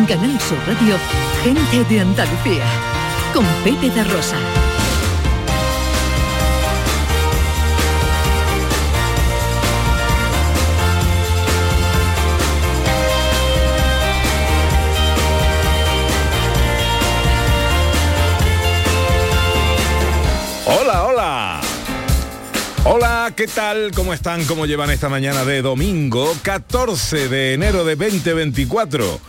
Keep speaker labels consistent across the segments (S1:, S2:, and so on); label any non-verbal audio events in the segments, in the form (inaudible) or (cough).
S1: En Canal Sur Radio, gente de Andalucía, con Pepe da Rosa.
S2: Hola, hola. Hola, ¿qué tal? ¿Cómo están? ¿Cómo llevan esta mañana de domingo 14 de enero de 2024?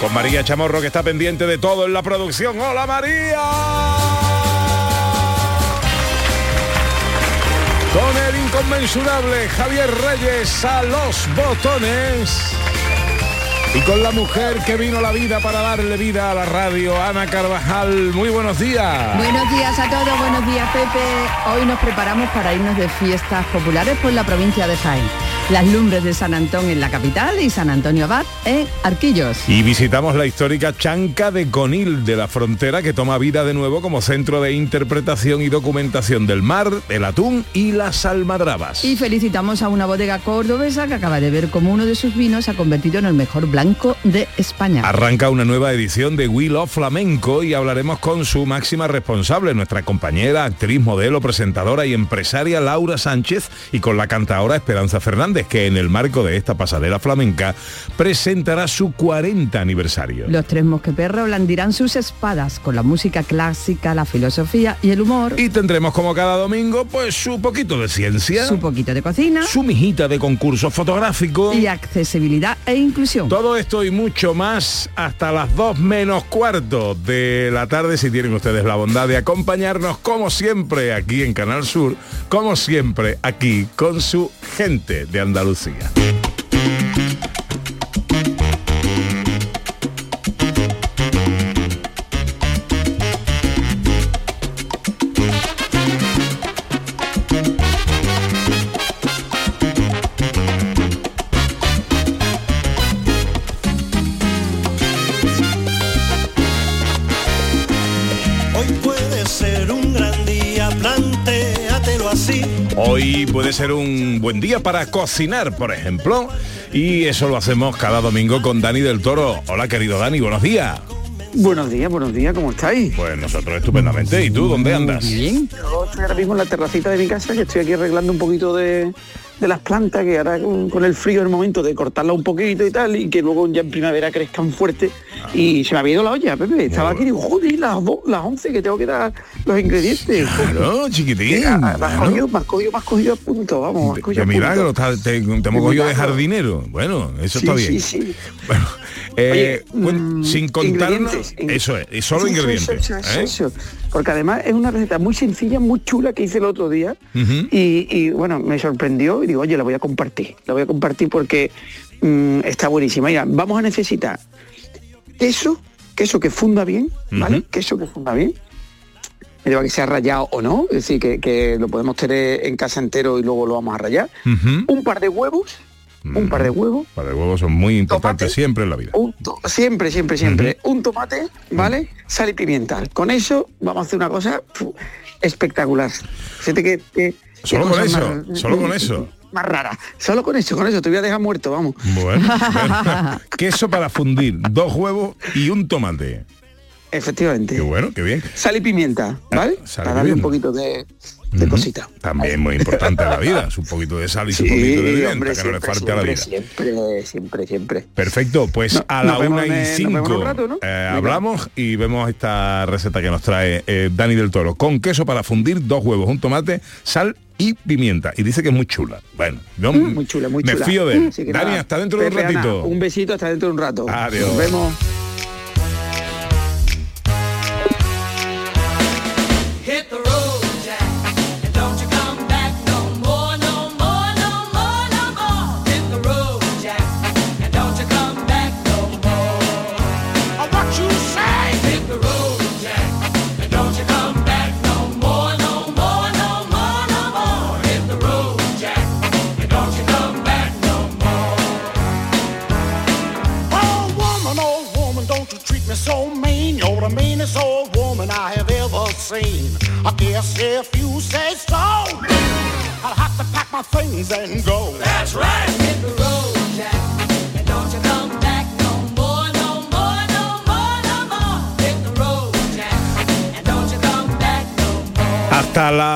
S2: Con María Chamorro que está pendiente de todo en la producción. ¡Hola María! Con el inconmensurable Javier Reyes a los botones. Y con la mujer que vino la vida para darle vida a la radio, Ana Carvajal. Muy buenos días.
S3: Buenos días a todos, buenos días Pepe. Hoy nos preparamos para irnos de fiestas populares por la provincia de Jaén. Las lumbres de San Antón en la capital y San Antonio Abad en Arquillos.
S2: Y visitamos la histórica Chanca de Conil de la frontera que toma vida de nuevo como centro de interpretación y documentación del mar, el atún y las almadrabas.
S3: Y felicitamos a una bodega cordobesa que acaba de ver cómo uno de sus vinos se ha convertido en el mejor blanco de España.
S2: Arranca una nueva edición de We Love Flamenco y hablaremos con su máxima responsable, nuestra compañera, actriz, modelo, presentadora y empresaria Laura Sánchez y con la cantadora Esperanza Fernández, que en el marco de esta pasarela flamenca presentará su 40 aniversario.
S3: Los tres mosqueperros blandirán sus espadas con la música clásica, la filosofía y el humor.
S2: Y tendremos como cada domingo, pues su poquito de ciencia,
S3: su poquito de cocina,
S2: su mijita de concurso fotográfico
S3: y accesibilidad e inclusión.
S2: Todo esto y mucho más hasta las 2 menos cuarto de la tarde si tienen ustedes la bondad de acompañarnos como siempre aquí en Canal Sur, como siempre aquí con su gente de Andalucía.
S4: Hoy
S2: Hoy puede ser un buen día para cocinar, por ejemplo, y eso lo hacemos cada domingo con Dani del Toro. Hola, querido Dani, buenos días.
S5: Buenos días, buenos días, ¿cómo estáis?
S2: Pues nosotros estupendamente. ¿Y tú dónde andas?
S3: Bien.
S5: Yo estoy ahora mismo en la terracita de mi casa, que estoy aquí arreglando un poquito de, de las plantas, que ahora con, con el frío es el momento de cortarla un poquito y tal, y que luego ya en primavera crezcan fuerte. Y se me había ido la olla, Pepe. Estaba aquí y digo, joder, las, do- las 11 que tengo que dar los ingredientes.
S2: Claro, chiquitín.
S5: Ah,
S2: claro.
S5: cogido, has cogido, has cogido a punto, vamos.
S2: Qué
S5: cogido a
S2: milagro,
S5: punto.
S2: está- te, te hemos cogido de
S5: milagro.
S2: jardinero. Bueno, eso
S5: Sí,
S2: está bien.
S5: sí, sí.
S2: Bueno, eh,
S5: Oye, mm,
S2: sin contarnos, eso es, solo ingredientes.
S5: eso, eso,
S2: ¿eh?
S5: eso. Porque además es una receta muy sencilla, muy chula que hice el otro día y, y, bueno, me sorprendió y digo, oye, la voy a compartir. La voy a compartir porque mm, está buenísima. Mira, vamos a necesitar queso, queso que funda bien, ¿vale?
S2: Ujú.
S5: Queso que funda bien. Me que sea rayado o no, es decir, que, que lo podemos tener en casa entero y luego lo vamos a rayar. Un par de huevos, un par de huevos,
S2: Par de huevos son muy importantes
S5: Tomate.
S2: siempre en la vida.
S5: un siempre, siempre, siempre. Un tomate, ¿vale? Sal y pimienta. Con eso vamos a hacer una cosa espectacular. Que, que-
S2: Solo con eso,
S5: más-
S2: solo con eso.
S5: Más rara. Solo con eso, con eso. Te voy a dejar muerto, vamos.
S2: Bueno, (laughs) bueno. queso para fundir, dos huevos y un tomate.
S5: Efectivamente.
S2: Qué bueno, qué bien.
S5: Sal y pimienta, ¿vale?
S2: Ah, sal y
S5: Para darle un poquito de, de cositas.
S2: También muy importante en la vida, es un poquito de sal y
S5: Sí,
S2: un poquito de pimienta,
S5: hombre,
S2: que no le
S5: siempre,
S2: falte a la vida.
S5: siempre, siempre, siempre.
S2: Perfecto, pues
S5: No-
S2: a la una y cinco
S5: un rato, ¿no?
S2: eh, hablamos y vemos esta receta que nos trae eh, Dani del Toro. Con queso para fundir, dos huevos, un tomate, sal y pimienta. Y dice que es muy chula. Bueno, yo
S5: Mm, muy chula, muy
S2: me
S5: chula.
S2: fío de él. Dani, hasta dentro de un ratito.
S5: un besito hasta dentro de un rato.
S2: Adiós.
S5: Nos vemos.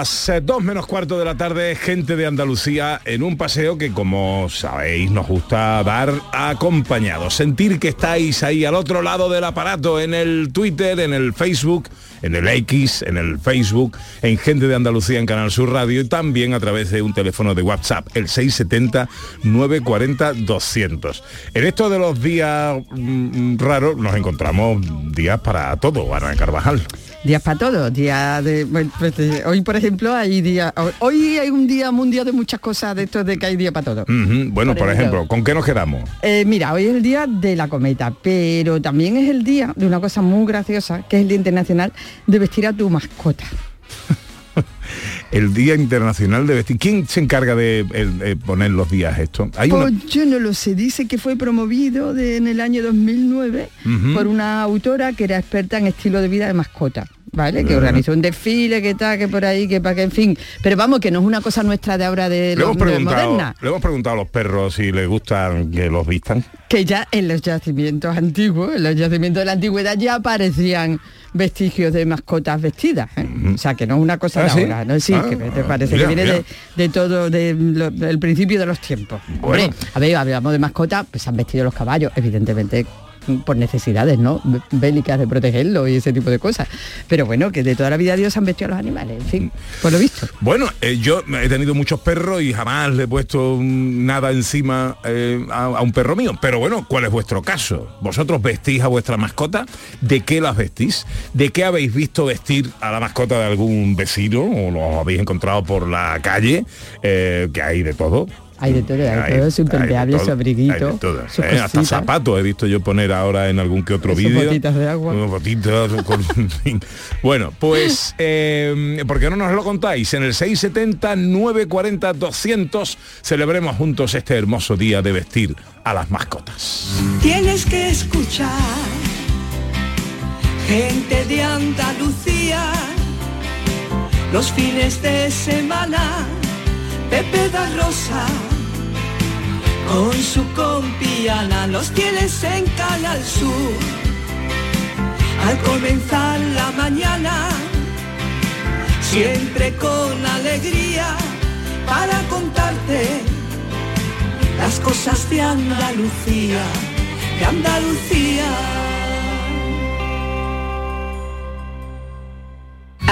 S2: Las 2 menos cuarto de la tarde, gente de Andalucía en un paseo que como sabéis nos gusta dar acompañados. Sentir que estáis ahí al otro lado del aparato, en el Twitter, en el Facebook, en el X, en el Facebook, en Gente de Andalucía en Canal Sur Radio y también a través de un teléfono de WhatsApp, el 670-940-200. En esto de los días mm, raros nos encontramos días para todo, Ana Carvajal.
S3: Días para todos, día de, bueno, pues, eh, hoy por ejemplo hay día, hoy hay un día mundial de muchas cosas de estos de que hay día para todo.
S2: Ujú, Bueno,
S3: Por
S2: por,
S3: ejemplo.
S2: ejemplo, ¿con qué nos quedamos?
S3: Eh, mira, hoy es el día de la cometa, pero también es el día de una cosa muy graciosa, que es el Día Internacional de vestir a tu mascota. (laughs)
S2: El Día Internacional de Vestir. ¿Quién se encarga de poner los días esto? Hay una...
S3: Pues yo no lo sé, dice que fue promovido de- en el año 2009
S2: Ujú.
S3: por una autora que era experta en estilo de vida de mascota. ¿Vale? Que organizó un desfile, que tal, que por ahí, que para que, en fin. Pero vamos, que no es una cosa nuestra de ahora de,
S2: Le hemos, preguntado,
S3: moderna.
S2: le hemos preguntado a los perros si les gustan que los vistan.
S3: que ya en los yacimientos antiguos, en los yacimientos de la antigüedad ya aparecían vestigios de mascotas vestidas. ¿eh? O sea, que no es una cosa
S2: ¿Ah,
S3: de
S2: sí?
S3: ahora, ¿no? Sí,
S2: Ah,
S3: que te parece
S2: mira,
S3: que viene de, de todo, de lo- del principio de los tiempos.
S2: Bueno.
S3: Hombre, a ver, hablamos de mascotas, pues han vestido los caballos, evidentemente por necesidades, ¿no? Bélicas de protegerlo y ese tipo de cosas. Pero bueno, que de toda la vida Dios han vestido a los animales, en fin, por lo visto.
S2: Bueno, eh, yo he tenido muchos perros y jamás le he puesto mm, nada encima eh, a, a un perro mío. Pero bueno, ¿cuál es vuestro caso? ¿Vosotros vestís a vuestra mascota? ¿De qué las vestís? ¿De qué habéis visto vestir a la mascota de algún vecino o lo habéis encontrado por la calle? Eh, que hay de todo.
S3: Hay de todo, hay,
S2: Hay-
S3: todo, su impermeable,
S2: todo,
S3: su abriguito,
S2: hay de todo,
S3: sus
S2: ¿eh? Hasta zapatos he visto yo poner ahora en algún que otro vídeo.
S3: botitas de agua.
S2: Unos botitas con-. (laughs) Bueno, pues, eh, ¿por qué no nos lo contáis? En el 670-940-200 celebremos juntos este hermoso día de vestir a las mascotas.
S6: Tienes que escuchar gente de Andalucía los fines de semana. Pepe da Rosa con su compiana los tienes en Canal Sur. Al comenzar la mañana, siempre con alegría para contarte las cosas de Andalucía, de Andalucía.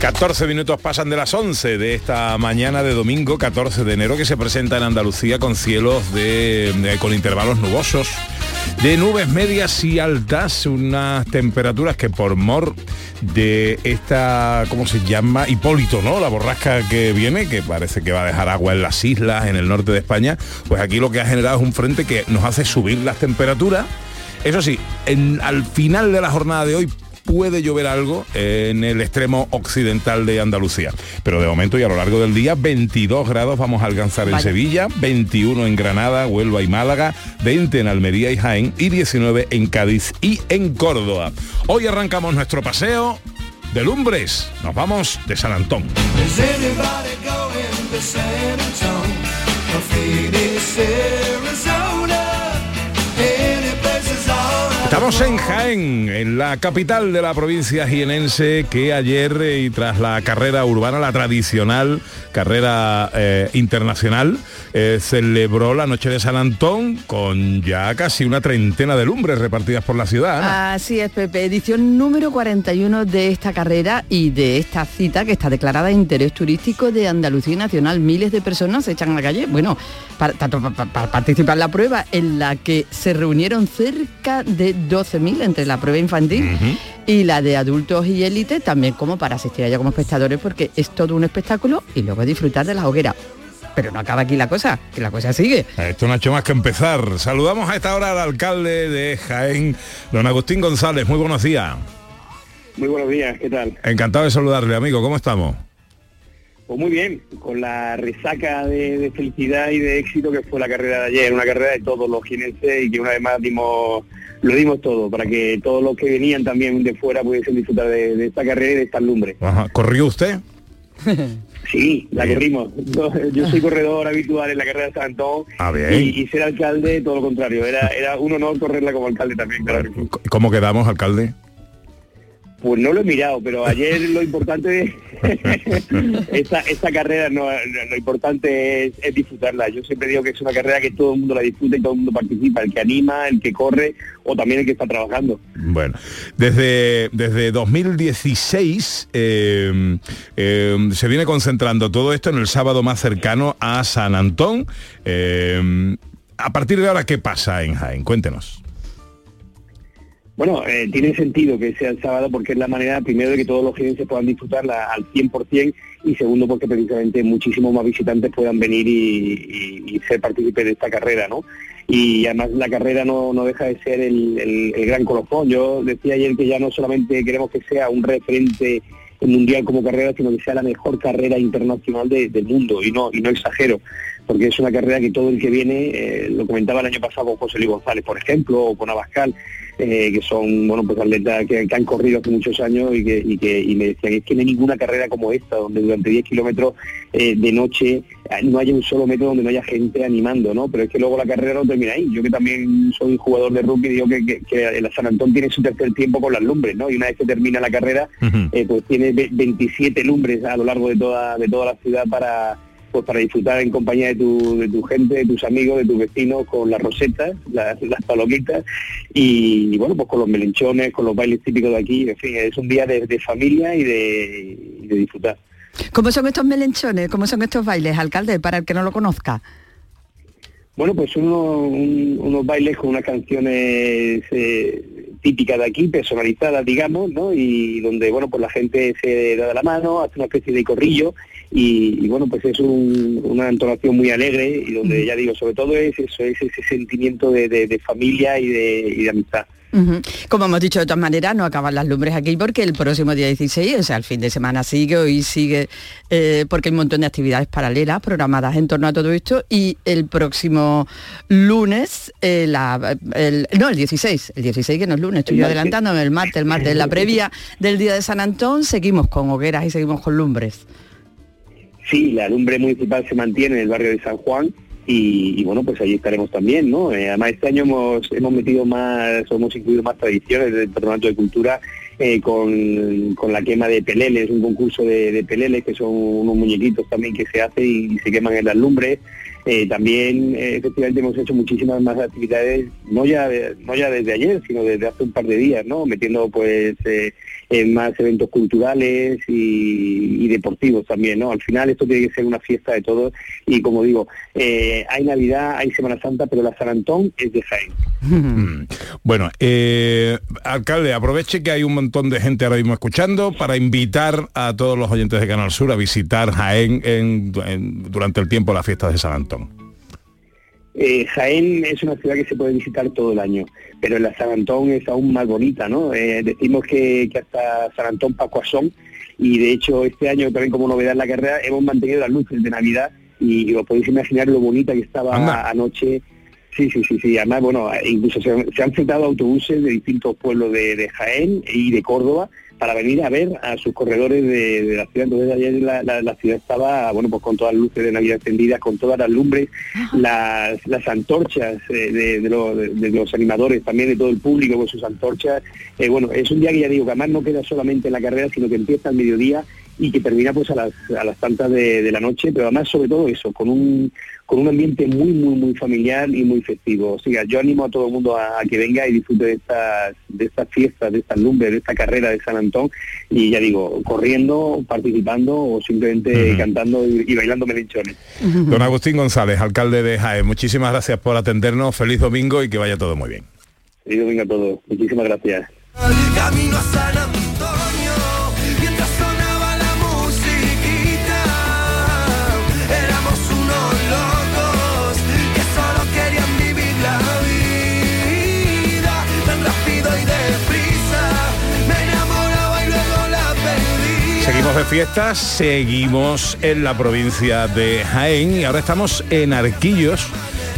S2: ...14 minutos pasan de las 11 de esta mañana de domingo 14 de enero que se presenta en Andalucía con cielos de, con intervalos nubosos, de nubes medias y altas, unas temperaturas que por mor de esta, ¿cómo se llama? Hipólito, ¿no? La borrasca que viene, que parece que va a dejar agua en las islas, en el norte de España, pues aquí lo que ha generado es un frente que nos hace subir las temperaturas. Eso sí, en- al final de la jornada de hoy puede llover algo en el extremo occidental de Andalucía. Pero de momento y a lo largo del día, 22 grados vamos a alcanzar en
S3: Vaya.
S2: Sevilla, 21 en Granada, Huelva y Málaga, 20 en Almería y Jaén y 19 en Cádiz y en Córdoba. Hoy arrancamos nuestro paseo de Lumbres. Nos vamos de San Antón. Estamos en Jaén, en la capital de la provincia jienense, que ayer eh, y tras la carrera urbana, la tradicional carrera eh, internacional, eh, celebró la noche de San Antón con ya casi una treintena de lumbres repartidas por la ciudad.
S3: Así es, Pepe. Edición número 41 de esta carrera y de esta cita que está declarada de interés turístico de Andalucía Nacional. Miles de personas se echan a la calle, bueno, para participar en la prueba en la que se reunieron cerca de 12.000 entre la prueba infantil y la de adultos y élite, también como para asistir allá como espectadores, porque es todo un espectáculo y luego disfrutar de la hoguera. Pero no acaba aquí la cosa, que la cosa sigue.
S2: Esto no ha hecho más que empezar. Saludamos a esta hora al alcalde de Jaén, don Agustín González. Muy buenos días.
S7: Muy buenos días, ¿qué tal?
S2: Encantado de saludarle, amigo. ¿Cómo estamos?
S7: Pues muy bien, con la resaca de, de felicidad y de éxito que fue la carrera de ayer, una carrera de todos los jienenses y que una vez más dimos, lo dimos todo, para que todos los que venían también de fuera pudiesen disfrutar de, de esta carrera y de estas lumbres.
S2: Ajá. ¿Corrió usted? (laughs)
S7: Sí, la corrimos. Yo, soy corredor habitual en la carrera de San Antón
S2: Ah,
S7: y, y ser alcalde, todo lo contrario. Era, era un honor correrla como alcalde también, claro.
S2: ¿Cómo quedamos, alcalde?
S7: Pues no lo he mirado, pero ayer lo importante esta, (laughs) esta carrera no, lo importante es, es disfrutarla. Yo siempre digo que es una carrera que todo el mundo la disfruta y todo el mundo participa, el que anima, el que corre o también el que está trabajando.
S2: Bueno, desde, desde 2016 eh, eh, se viene concentrando todo esto en el sábado más cercano a San Antón. Eh, a partir de ahora, ¿qué pasa en Jaén? Cuéntenos.
S7: Bueno, eh, tiene sentido que sea el sábado porque es la manera, primero, de que todos los jienenses puedan disfrutarla al 100% y segundo, porque precisamente muchísimos más visitantes puedan venir y, ser partícipes de esta carrera, ¿no? Y además la carrera no, no deja de ser el, el- gran colofón. Yo decía ayer que ya no solamente queremos que sea un referente mundial como carrera, sino que sea la mejor carrera internacional de- del mundo y no y no exagero, porque es una carrera que todo el que viene, eh, lo comentaba el año pasado con José Luis González, por ejemplo, o con Abascal, eh, que son bueno pues atletas que, que han corrido hace muchos años y que, y que y me decían es que no hay ninguna carrera como esta donde durante 10 kilómetros eh, de noche eh, no haya un solo metro donde no haya gente animando no pero es que luego la carrera no termina ahí. Yo que también soy jugador de rugby digo que, que, que el San Antón tiene su tercer tiempo con las lumbres no y una vez que termina la carrera eh, pues tiene ve- 27 lumbres a lo largo de toda de toda la ciudad para pues para disfrutar en compañía de tu, de tu gente, de tus amigos, de tus vecinos, con las rosetas, las, las palomitas y, bueno, pues con los melenchones, con los bailes típicos de aquí, en fin, es un día de, de familia y de, y de disfrutar.
S3: ¿Cómo son estos melenchones? ¿Cómo son estos bailes, alcalde, para el que no lo conozca?
S7: Bueno, pues un- unos bailes con unas canciones eh, típicas de aquí, personalizadas, digamos, ¿no? Y donde, bueno, pues la gente se da la mano, hace una especie de corrillo y, y, bueno, pues es un- una entonación muy alegre y donde ya digo, sobre todo es eso, es ese sentimiento de, de- de familia y de, y de amistad.
S3: Como hemos dicho de todas maneras, no acaban las lumbres aquí porque el próximo día 16, o sea, el fin de semana sigue, hoy sigue, eh, porque hay un montón de actividades paralelas programadas en torno a todo esto y el próximo lunes, eh, la- el, no, el 16, el 16 que no es lunes, estoy
S7: El
S3: yo
S7: martes.
S3: adelantando, el martes, el martes, la previa del día de San Antón, seguimos con hogueras y seguimos con lumbres.
S7: Sí, la lumbre municipal se mantiene en el barrio de San Juan y, y, bueno, pues allí estaremos también, ¿no? Eh, además este año hemos, hemos metido más, hemos incluido más tradiciones del Patronato de Cultura eh, con, con la quema de peleles, un concurso de, peleles que son unos muñequitos también que se hace y se queman en las lumbres. Eh, también efectivamente hemos hecho muchísimas más actividades, no ya no ya desde ayer, sino desde hace un par de días, ¿no? Metiendo pues en más eventos culturales y, deportivos también, ¿no? Al final esto tiene que ser una fiesta de todos y como digo, eh, hay Navidad, hay Semana Santa, pero la San Antón es de Jaén. (laughs)
S2: Mm. Bueno, eh, alcalde, aproveche que hay un montón de gente ahora mismo escuchando para invitar a todos los oyentes de Canal Sur a visitar Jaén durante el tiempo de las fiestas de San Antón.
S7: Eh, Jaén es una ciudad que se puede visitar todo el año, pero la San Antón es aún más bonita, ¿no? Eh, decimos que, que hasta San Antón Pacuasón y de hecho este año también como novedad en la carrera hemos mantenido las luces de Navidad y os podéis imaginar lo bonita que estaba
S2: Anda.
S7: anoche. Sí, sí, sí, sí. Además, bueno, incluso se, han- se han fletado autobuses de distintos pueblos de, de Jaén y de Córdoba para venir a ver a sus corredores de, de la ciudad. Entonces ayer la, la- la ciudad estaba, bueno, pues con todas las luces de Navidad encendidas, con todas las lumbres, las, las antorchas eh, de, de los, de- de los animadores, también de todo el público con sus antorchas. Eh, bueno, es un día que ya digo, que además no queda solamente en la carrera, sino que empieza al mediodía y que termina pues a las, a las tantas de, de la noche, pero además sobre todo eso, con un, con un ambiente muy, muy, muy familiar y muy festivo. O sea, yo animo a todo el mundo a, a que venga y disfrute de estas, de estas fiestas, de estas lumbres, de esta carrera de San Antón, y ya digo, corriendo, participando o simplemente cantando y, y bailando melinchones.
S2: Don Agustín González, alcalde de Jaén, muchísimas gracias por atendernos, feliz domingo y que vaya todo muy bien.
S7: Feliz domingo a todos. Muchísimas gracias.
S2: Seguimos de fiestas, seguimos en la provincia de Jaén y ahora estamos en Arquillos,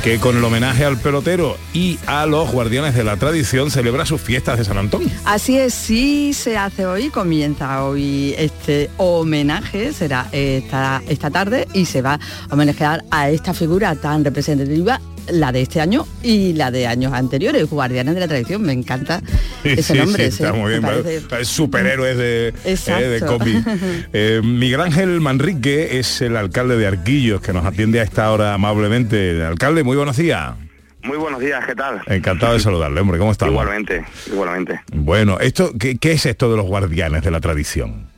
S2: que con el homenaje al pelotero y a los guardianes de la tradición celebra sus fiestas de San Antón.
S3: Así es, sí se hace hoy, comienza hoy este homenaje, será esta, esta tarde y se va a homenajear a esta figura tan representativa, la de este año y la de años anteriores, guardianes de la tradición, me encanta ese
S2: Sí,
S3: nombre.
S2: sí, está
S3: sí,
S2: muy bien.
S3: me parece-
S2: Es superhéroes de, eh, de. (laughs) Eh, Miguel Ángel Manrique es el alcalde de Arquillos que nos atiende a esta hora amablemente. Alcalde, muy buenos días.
S8: Muy buenos días, ¿qué tal?
S2: Encantado de saludarle, hombre. ¿Cómo estamos?
S8: Igualmente, igualmente.
S2: Bueno, esto, ¿qué, qué es esto de los guardianes de la tradición?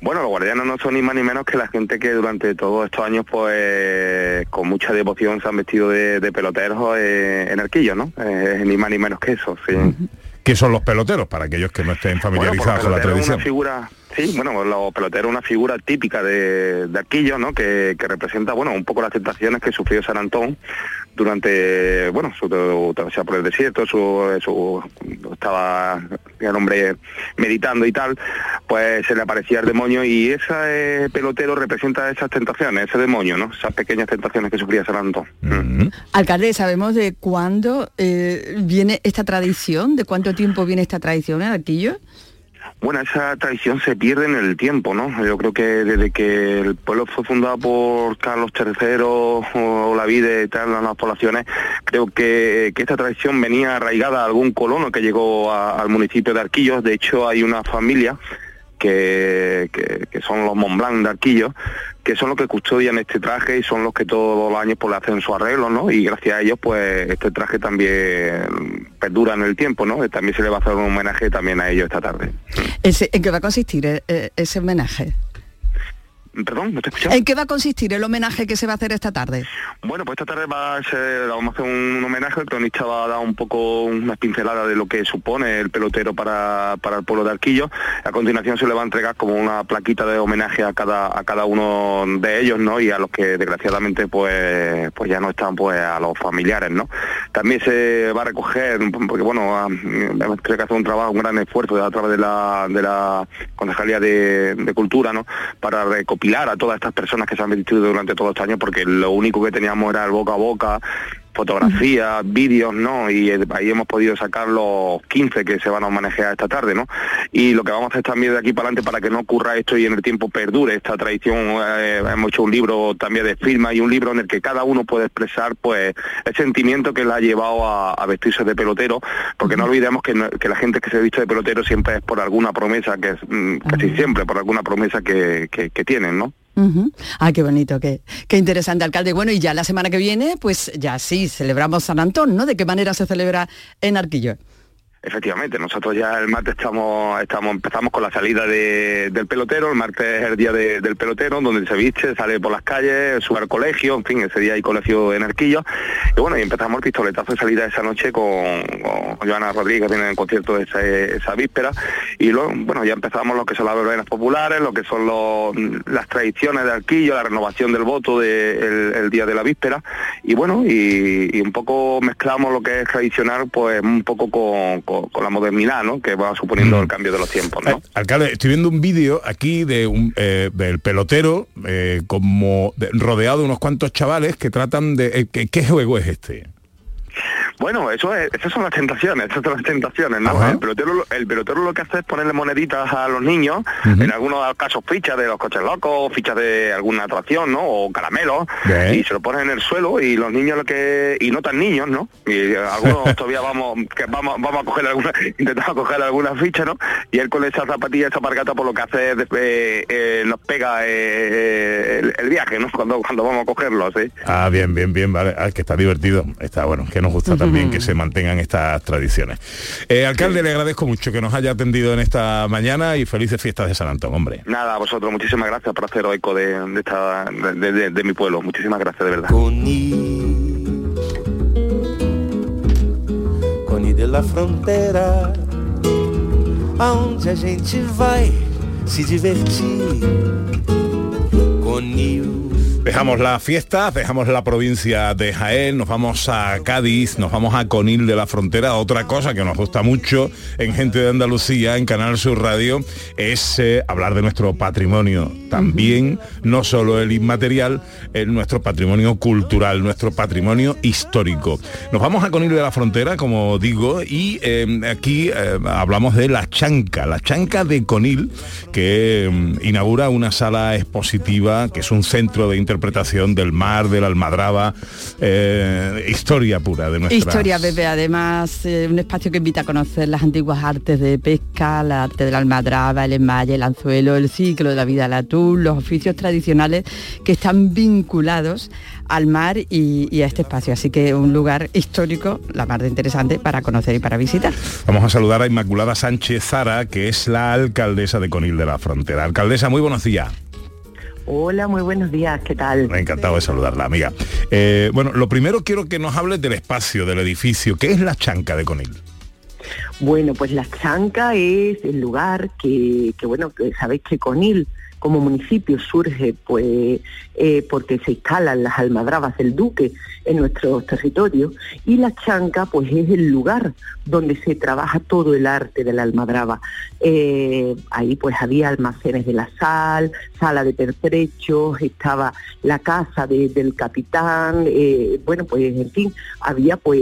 S8: Bueno, los guardianes no son ni más ni menos que la gente que durante todos estos años, pues, con mucha devoción se han vestido de, de peloteros eh, en arquillo, ¿no? Eh, ni más ni menos que eso, sí.
S2: ¿Qué son los peloteros? Para aquellos que no estén familiarizados con la tradición.
S8: una figura, sí, bueno, los peloteros una figura típica de, de Arquillo, ¿no? Que, que representa, bueno, un poco las tentaciones que sufrió San Antón durante, bueno, su travesía por el desierto, su, su- estaba el hombre meditando y tal, pues se le aparecía el demonio y ese eh, pelotero representa esas tentaciones, ese demonio, ¿no? Esas pequeñas tentaciones que sufría San Antón.
S3: Alcalde, ¿sabemos de cuándo eh, viene esta tradición? ¿De cuánto tiempo viene esta tradición en Arquillo?
S8: Bueno, esa tradición se pierde en el tiempo, ¿no? Yo creo que desde que el pueblo fue fundado por Carlos III o la vida y tal, las poblaciones, creo que, esta tradición venía arraigada a algún colono que llegó al municipio de Arquillos. De hecho, hay una familia que, que, son los Montblanc de Arquillos, que son los que custodian este traje y son los que todos los años pues le hacen su arreglo, ¿no? Y gracias a ellos pues este traje también perdura en el tiempo, ¿no? También se le va a hacer un homenaje también a ellos esta tarde.
S3: ¿En qué va a consistir eh, eh, ese homenaje?
S8: Perdón, ¿me está escuchando?
S3: ¿En qué va a consistir el homenaje que se va a hacer esta tarde?
S8: Bueno, pues esta tarde va a ser, vamos a hacer un, homenaje, el cronista va a dar un poco unas pinceladas de lo que supone el pelotero para, para el pueblo de Arquillo. A continuación se le va a entregar como una plaquita de homenaje a cada, a cada uno de ellos, ¿no? Y a los que desgraciadamente pues, pues ya no están, pues a los familiares, ¿no? También se va a recoger, porque bueno, hemos que hacer un trabajo, un gran esfuerzo a través de la, de la Concejalía de, de Cultura, ¿no? Para recopilar a todas estas personas que se han vestido durante todos estos años, porque lo único que teníamos era el boca a boca, fotografías, vídeos, ¿no? Y eh, ahí hemos podido sacar los 15 que se van a manejar esta tarde, ¿no? Y lo que vamos a hacer también de aquí para adelante para que no ocurra esto y en el tiempo perdure esta tradición, eh, hemos hecho un libro también de firma y un libro en el que cada uno puede expresar pues el sentimiento que le ha llevado a, a vestirse de pelotero, porque no olvidemos que, no- que la gente que se viste de pelotero siempre es por alguna promesa, que es mm, casi siempre por alguna promesa que, que, que tienen, ¿no?
S3: Ah, qué bonito, qué, qué interesante, alcalde. Bueno, y ya la semana que viene, pues ya sí, celebramos San Antón, ¿no? ¿De qué manera se celebra en Arquillo?
S8: Efectivamente, nosotros ya el martes estamos, estamos empezamos con la salida de- del pelotero, el martes es el día de- del pelotero, donde se viste, sale por las calles, sube al colegio, en fin, ese día hay colegio en Arquillo, y bueno, y empezamos el pistoletazo de salida esa noche con, con Joana Rodríguez, que tiene el concierto de esa, víspera, y luego, bueno, ya empezamos lo que son las verbenas populares, lo que son las tradiciones de Arquillo, la renovación del voto del el día de la víspera, y bueno, y, un poco mezclamos lo que es tradicional, pues un poco con- con la modernidad, ¿no? Que va suponiendo el cambio de los tiempos, ¿no?
S2: Alcalde, estoy viendo un vídeo aquí de un, eh, del pelotero eh, como de- rodeado de unos cuantos chavales que tratan de... eh, ¿qué, qué juego es este?
S8: Bueno, eso es, esas son las tentaciones, esas son las tentaciones, ¿no?
S2: Ajá.
S8: El pelotero, lo- el pelotero lo que hace es ponerle moneditas a los niños, en algunos casos fichas de los coches locos, fichas de alguna atracción, ¿no? O caramelos,
S2: Bien.
S8: y se lo ponen en el suelo y los niños lo que y no tan niños, ¿no? Y algunos (laughs) todavía vamos que vamos vamos a coger alguna intentamos coger alguna ficha, ¿no? Y él con esa zapatilla, esa pargata, por lo que hace es eh, eh, nos pega eh, el, el viaje, ¿no? (laughs) Cuando cuando vamos a cogerlo, ¿sí?
S2: Ah, bien, bien, bien, vale. Ah, que está divertido. Está bueno, que nos gusta también que se mantengan estas tradiciones. Eh, alcalde, le agradezco mucho que nos haya atendido en esta mañana y felices fiestas de San Antón, hombre.
S8: Nada, a vosotros, muchísimas gracias por hacer eco de, de esta, de, de- de mi pueblo. Muchísimas gracias, de verdad.
S6: Cone de la fronteira, aonde a gente vai se divertir. Conil.
S2: Dejamos las fiestas, dejamos la provincia de Jaén, nos vamos a Cádiz, nos vamos a Conil de la Frontera. Otra cosa que nos gusta mucho en Gente de Andalucía, en Canal Sur Radio, es eh, hablar de nuestro patrimonio. También, no solo el inmaterial, el nuestro patrimonio cultural, nuestro patrimonio histórico. Nos vamos a Conil de la Frontera, como digo, y eh, aquí eh, hablamos de la chanca, la chanca de Conil, que mm, inaugura una sala expositiva, que es un centro de interpretación del mar, de la almadraba, eh, historia pura de nuestra
S3: Historia, Pepe, además eh, un espacio que invita a conocer las antiguas artes de pesca, la arte de la almadraba, el enmalle, el anzuelo, el ciclo de la vida del atún, los oficios tradicionales que están vinculados al mar y, y a este espacio. Así que un lugar histórico, la mar de interesante para conocer y para visitar.
S2: Vamos a saludar a Inmaculada Sánchez Zara, que es la alcaldesa de Conil de la Frontera. Alcaldesa, muy buenos días.
S9: Hola, muy buenos días, ¿qué tal?
S2: Encantado de saludarla, amiga. Eh, bueno, lo primero quiero que nos hables del espacio, del edificio. ¿Qué es la chanca de Conil?
S9: Bueno, pues la Chanca es el lugar que, que bueno, que sabéis que Conil como municipio surge pues eh, porque se instalan las almadrabas del duque en nuestros territorios y la chanca pues es el lugar donde se trabaja todo el arte de la almadraba. Eh, ahí pues había almacenes de la sal, sala de pertrechos, estaba la casa de- del capitán, eh, bueno pues en fin, había pues,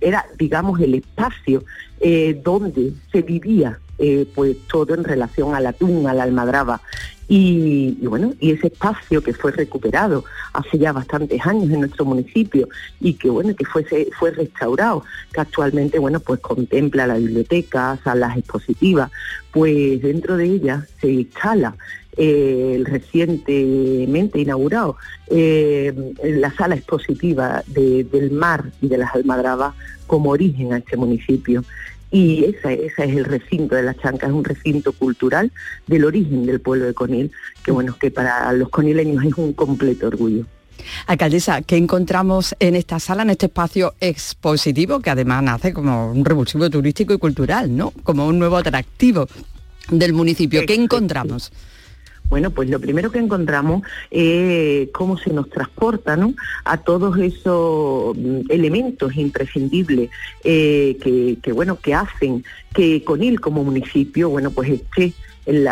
S9: era digamos el espacio eh, donde se vivía eh, pues todo en relación al atún, a la almadraba. Y, bueno, y ese espacio que fue recuperado hace ya bastantes años en nuestro municipio y que bueno, que fue, restaurado, que actualmente bueno, pues contempla la biblioteca, salas expositivas, pues dentro de ella se instala eh, el recientemente inaugurado eh, la sala expositiva de- del mar y de las almadrabas como origen a este municipio. Y ese, ese es el recinto de la Chanca, es un recinto cultural del origen del pueblo de Conil, que bueno, que para los conileños es un completo orgullo.
S3: Alcaldesa, ¿qué encontramos en esta sala, en este espacio expositivo, que además nace como un revulsivo turístico y cultural, ¿no? Como un nuevo atractivo del municipio. ¿Qué encontramos?
S9: Bueno, pues lo primero que encontramos es cómo se nos transporta ¿no? a todos esos mm, elementos imprescindibles eh, que, bueno, que hacen que Conil como municipio, bueno, pues esté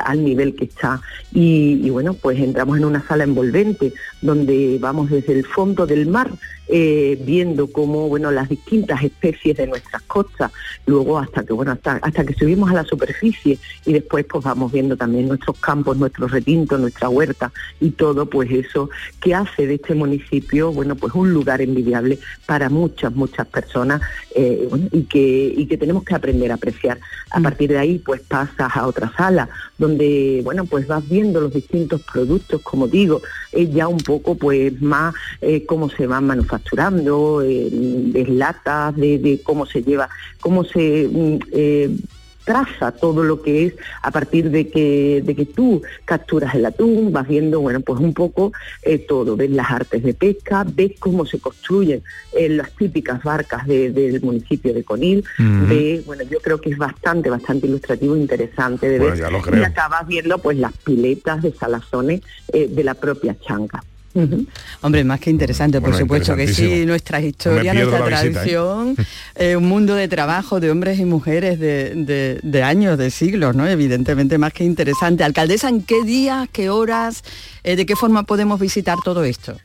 S9: al nivel que está. Y, bueno, pues entramos en una sala envolvente donde vamos desde el fondo del mar eh, viendo cómo, bueno, las distintas especies de nuestras costas, luego hasta que, bueno, hasta, hasta que subimos a la superficie y después pues vamos viendo también nuestros campos, nuestros retintos, nuestra huerta y todo, pues eso que hace de este municipio, bueno, pues un lugar envidiable para muchas, muchas personas eh, bueno, y, que, y que tenemos que aprender a apreciar. A partir de ahí, pues pasas a otra sala donde, bueno, pues vas viendo los distintos productos, como digo, es ya un poco pues más eh, cómo se van manufacturando, eh, de latas, de, cómo se lleva, cómo se mm, eh, traza todo lo que es a partir de que, de que tú capturas el atún, vas viendo, bueno, pues un poco eh, todo, ves las artes de pesca, ves cómo se construyen eh, las típicas barcas de- del municipio de Conil, ves, bueno, yo creo que es bastante, bastante ilustrativo e interesante de
S2: Bueno,
S9: ver. y acabas viendo pues las piletas de salazones eh, de la propia
S3: Hombre, más que interesante, por
S9: Bueno,
S3: supuesto que sí, nuestra historia, nuestra
S9: visita, ¿eh?
S3: tradición, (laughs) eh, un mundo de trabajo de hombres y mujeres de, de- de años, de siglos, ¿no? Evidentemente más que interesante. Alcaldesa, ¿en qué días, qué horas, eh, de qué forma podemos visitar todo esto?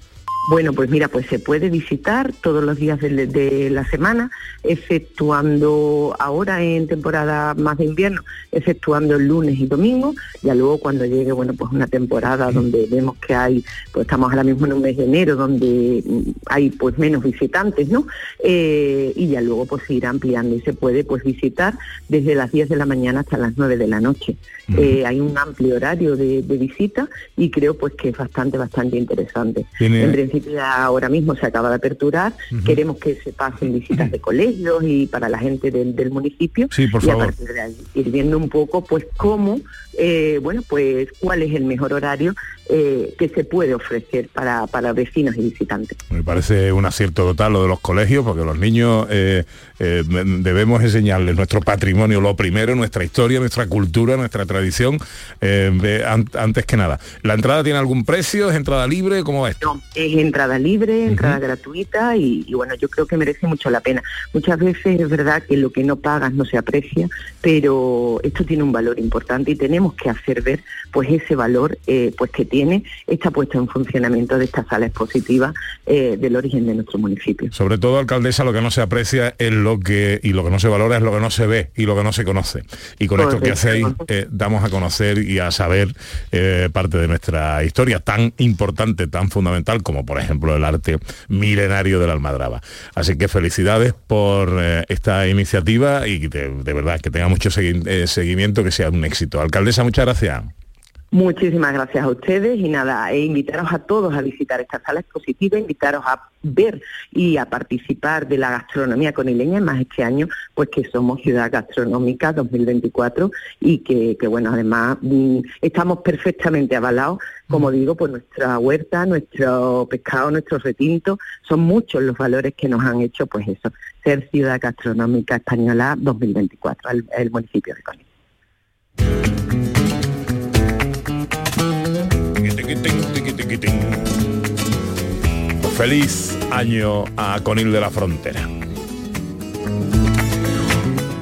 S9: Bueno, pues mira, pues se puede visitar todos los días de, de la semana, exceptuando ahora en temporada más de invierno, exceptuando el lunes y domingo, ya luego cuando llegue, bueno, pues una temporada donde vemos que hay, pues estamos ahora mismo en un mes de enero donde hay pues menos visitantes, ¿no? Eh, y ya luego pues se irá ampliando y se puede pues visitar desde las 10 de la mañana hasta las 9 de la noche. Eh, hay un amplio horario de, de visita y creo pues que es bastante, bastante interesante.
S2: Tiene-
S9: principio ya ahora mismo se acaba de aperturar, queremos que se pasen visitas de colegios y para la gente del, del municipio
S2: Sí, por
S9: y
S2: favor.
S9: a partir de ahí ir viendo un poco pues cómo, eh, bueno pues cuál es el mejor horario eh, que se puede ofrecer para, para vecinos y visitantes.
S2: Me parece un acierto total lo de los colegios, porque los niños eh, eh, debemos enseñarles nuestro patrimonio, lo primero, nuestra historia, nuestra cultura, nuestra tradición, an- antes que nada. ¿La entrada tiene algún precio? ¿Es entrada libre? ¿Cómo?
S9: No, es entrada libre, entrada gratuita y, y bueno, yo creo que merece mucho la pena. Muchas veces es verdad que lo que no pagas no se aprecia, pero esto tiene un valor importante y tenemos que hacer ver pues ese valor eh, pues que tiene esta puesta en funcionamiento de esta sala expositiva eh, del origen de nuestro municipio.
S2: Sobre todo, alcaldesa, lo que no se aprecia es lo que, y lo que no se valora es lo que no se ve y lo que no se conoce. Y con esto que hacéis, eh, damos a conocer y a saber parte de nuestra historia tan importante, tan fundamental como por ejemplo el arte milenario de la almadraba. Así que felicidades por eh, esta iniciativa y de, verdad que tenga mucho eh, seguimiento, que sea un éxito. Alcaldesa, muchas gracias.
S9: Muchísimas gracias a ustedes y nada, e invitaros a todos a visitar esta sala expositiva, invitaros a ver y a participar de la gastronomía conileña, más este año, pues que somos Ciudad Gastronómica 2024 y que, que, bueno, además mm, estamos perfectamente avalados, como digo, por nuestra huerta, nuestro pescado, nuestro retinto, son muchos los valores que nos han hecho, pues eso, ser Ciudad Gastronómica Española 2024, el, el municipio de
S2: Feliz año a Conil de la Frontera.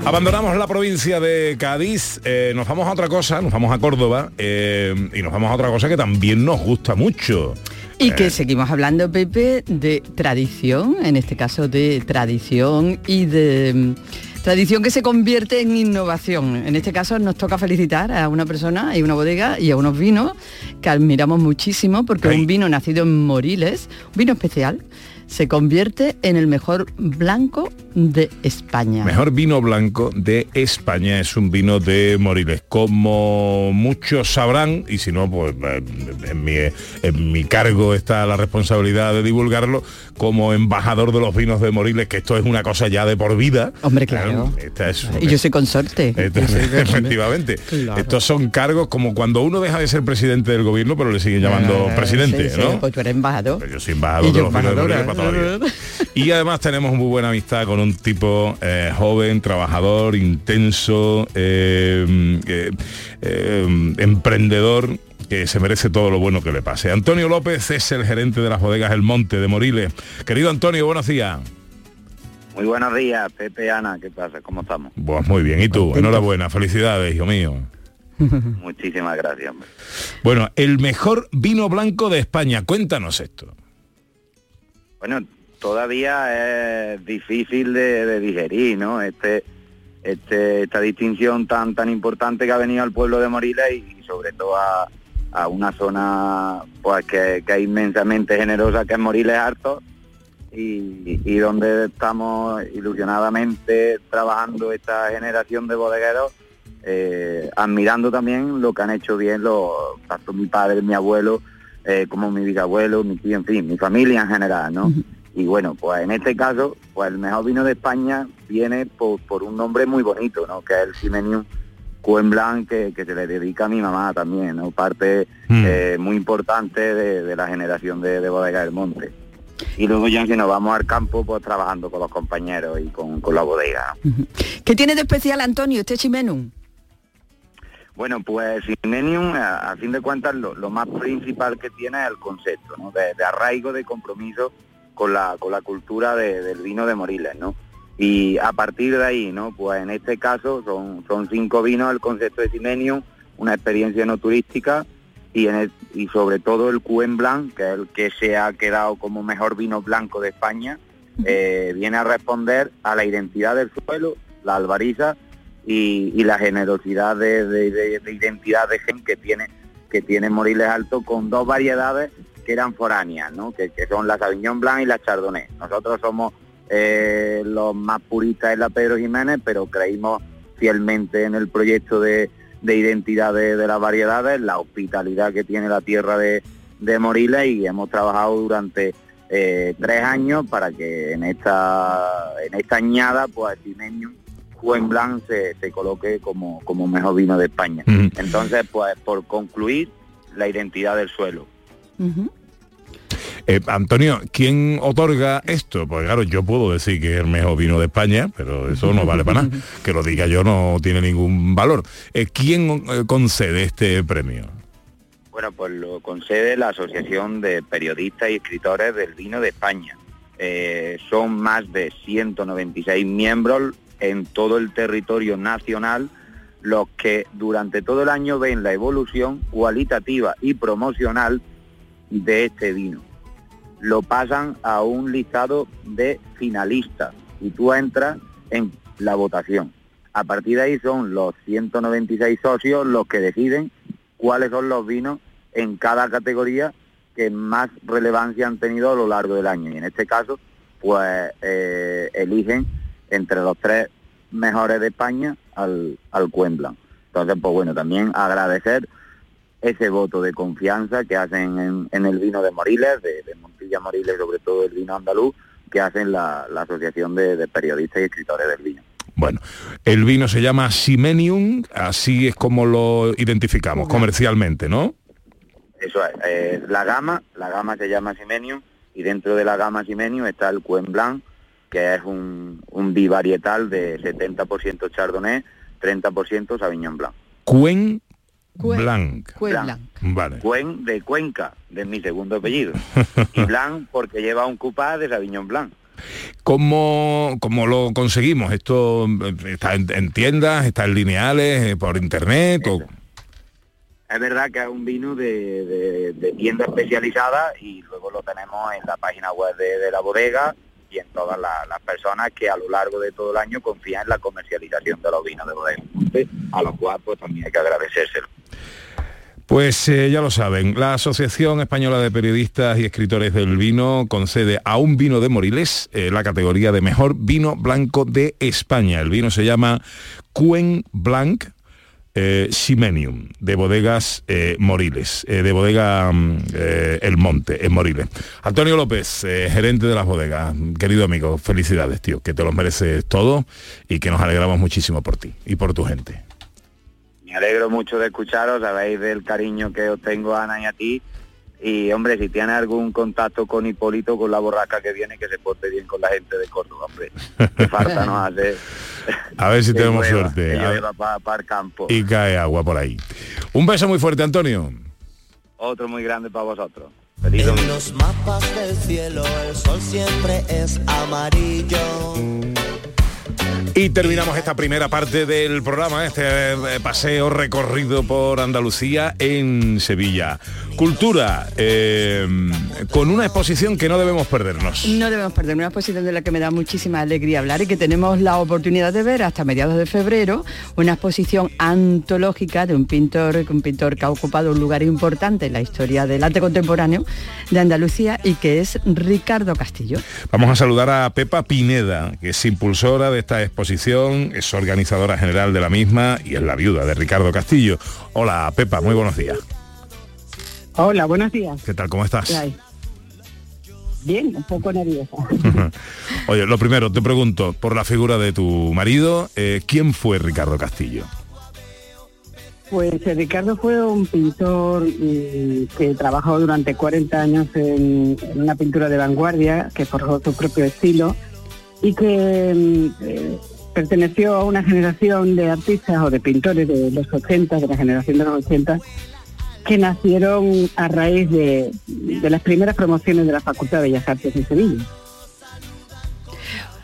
S2: Abandonamos la provincia de Cádiz, eh, nos vamos a otra cosa, nos vamos a Córdoba eh, y nos vamos a otra cosa que también nos gusta mucho.
S3: Y que seguimos hablando, Pepe, de tradición, en este caso de tradición y de tradición que se convierte en innovación. En este caso nos toca felicitar a una persona y una bodega y a unos vinos que admiramos muchísimo porque un vino nacido en Moriles, un vino especial, se convierte en el mejor blanco de España.
S2: Mejor vino blanco de España es un vino de Moriles. Como muchos sabrán, y si no, pues eh, en mi, en mi cargo está la responsabilidad de divulgarlo, como embajador de los vinos de Moriles, que esto es una cosa ya de por vida.
S3: Hombre, claro.
S2: Esta es-
S3: Y yo soy consorte.
S2: Efectivamente.
S3: Claro.
S2: Estos son cargos como cuando uno deja de ser presidente del gobierno, pero le siguen llamando
S3: Ah,
S2: presidente,
S3: sí, sí,
S2: ¿no?
S3: Pues tú eres embajador.
S2: Yo soy embajador
S3: Y
S2: de los vinos de. Moriles Y además tenemos muy buena amistad con un tipo eh, joven, trabajador, intenso, eh, eh, eh, emprendedor que se merece todo lo bueno que le pase. Antonio López es el gerente de las bodegas El Monte de Moriles. Querido Antonio, buenos días.
S10: Muy buenos días, Pepe Ana, ¿qué pasa? ¿Cómo estamos?
S2: Pues muy bien, ¿y tú? Enhorabuena, felicidades, hijo mío.
S10: Muchísimas gracias. hombre.
S2: Bueno, el mejor vino blanco de España, cuéntanos esto.
S10: Bueno, todavía es difícil de, digerir, ¿no? Este, este, esta distinción tan tan importante que ha venido al pueblo de Moriles y, sobre todo a, una zona pues que, que es inmensamente generosa que es Moriles Harto y, y donde estamos ilusionadamente trabajando esta generación de bodegueros eh, admirando también lo que han hecho bien los tanto mi padre, mi abuelo, eh, como mi bisabuelo, mi tío, en fin, mi familia en general, ¿no? Y bueno, pues en este caso, pues el mejor vino de España viene por, por un nombre muy bonito, ¿no? Que es el Simenium Cuen Blanc, que, que se le dedica a mi mamá también, ¿no? Parte eh, muy importante de, de la generación de, de Bodega del Monte. Y luego ya si nos vamos al campo, pues trabajando con los compañeros y con, con la bodega. ¿no?
S3: ¿Qué tiene de especial Antonio este chimenum?
S10: Bueno, pues Simenium, a, a fin de cuentas, lo, lo más principal que tiene es el concepto, ¿no? De, de arraigo, de compromiso con la, con la cultura de- del vino de Moriles, ¿no? Y a partir de ahí, ¿no? Pues en este caso son, son cinco vinos el concepto de Simenium, una experiencia no turística y, en el- y sobre todo el Cuen Blanc, que es el que se ha quedado como mejor vino blanco de España, eh, viene a responder a la identidad del suelo, la albariza y, y la generosidad de, de- de- de identidad de gen que tiene que tiene Moriles Alto con dos variedades que eran foráneas, ¿no? que, son la Sauvignon Blanc y la Chardonnay. Nosotros somos eh, los más puristas en la Pedro Jiménez, pero creímos fielmente en el proyecto de, de identidad de, las variedades, la hospitalidad que tiene la tierra de, Moriles y hemos trabajado durante eh, tres años para que en esta en esta añada pues el Juan Blanc se, se coloque como, como mejor vino de España. Entonces, pues por concluir, la identidad del suelo.
S2: Eh, Antonio, ¿quién otorga esto? Pues claro, yo puedo decir que es el mejor vino de España, pero eso no vale para nada. (laughs) Que lo diga yo no tiene ningún valor. Eh, ¿Quién eh, concede este premio?
S10: Bueno, pues lo concede la Asociación de Periodistas y Escritores del Vino de España. Eh, son más de 196 miembros en todo el territorio nacional los que durante todo el año ven la evolución cualitativa y promocional de este vino. Lo pasan a un listado de finalistas y tú entras en la votación. A partir de ahí son los 196 socios los que deciden cuáles son los vinos en cada categoría que más relevancia han tenido a lo largo del año. Y en este caso, pues eh, eligen entre los tres mejores de España al, al. Entonces, pues bueno, también agradecer ese voto de confianza que hacen en, en el vino de Moriles, de, de Montilla Moriles, sobre todo el vino andaluz, que hacen la, la Asociación de, de Periodistas y Escritores del Vino.
S2: Bueno, el vino se llama Simenium, así es como lo identificamos comercialmente, ¿no?
S10: Eso es, eh, la gama, la gama se llama Simenium y dentro de la gama Simenium está el Cuen Blanc, que es un, un bivarietal de 70% Chardonnay, 30% Sauvignon Blanc.
S2: Cuen Blanc.
S10: Blanc.
S2: Vale.
S10: Cuen de Cuenca, de mi segundo (laughs) apellido. y Blanc porque lleva un cupá de Sauvignon Blanc.
S2: ¿Cómo, cómo lo conseguimos? ¿Esto está en, en tiendas, está en lineales, eh, por internet? O...
S10: Es verdad que es un vino de, de- de tienda especializada y luego lo tenemos en la página web de, de la bodega y en todas la- las personas que a lo largo de todo el año confían en la comercialización de los vinos de bodega. A los cuales pues también hay que agradecérselo.
S2: Pues eh, ya lo saben, la Asociación Española de Periodistas y Escritores del Vino concede a un vino de Moriles eh, la categoría de mejor vino blanco de España. El vino se llama Cuen Blanc eh, Ximenium, de bodegas eh, Moriles, eh, de bodega mm, eh, El Monte, en Moriles. Antonio López, gerente de las bodegas, querido amigo, felicidades, tío, que te los mereces todo y que nos alegramos muchísimo por ti y por tu gente.
S10: Me alegro mucho de escucharos, sabéis del cariño que os tengo Ana y a ti. Y hombre, si tiene algún contacto con Hipólito, con la borraca que viene, que se porte bien con la gente de Córdoba, hombre. Que falta nos hace. (laughs)
S2: A ver si (laughs) tenemos suerte.
S10: para el campo.
S2: y cae agua por ahí. Un beso muy fuerte, Antonio.
S10: Otro muy grande para vosotros. Feliz
S6: En los mapas del cielo el sol siempre es amarillo.
S2: Y terminamos esta primera parte del programa, este eh, paseo recorrido por Andalucía en Sevilla. Cultura, eh, con una exposición que no debemos perdernos.
S3: No debemos perder una exposición de la que me da muchísima alegría hablar y que tenemos la oportunidad de ver hasta mediados de febrero, una exposición antológica de un pintor, un pintor que ha ocupado un lugar importante en la historia del arte contemporáneo de Andalucía y que es Ricardo Castillo.
S2: Vamos a saludar a Pepa Pineda, que es impulsora de esta exposición, es organizadora general de la misma y es la viuda de Ricardo Castillo. Hola Pepa, muy buenos días.
S11: Hola, buenos días.
S2: ¿Qué tal? ¿Cómo estás?
S11: Bien, un poco nerviosa. (laughs)
S2: Oye, lo primero, te pregunto, por la figura de tu marido, eh, ¿quién fue Ricardo Castillo?
S11: Pues eh, Ricardo fue un pintor mm, que trabajó durante 40 años en, en una pintura de vanguardia, que forjó su propio estilo y que mm, eh, perteneció a una generación de artistas o de pintores de los 80, de la generación de los 80, que nacieron a raíz de, de las primeras promociones de la Facultad de Bellas Artes de Sevilla.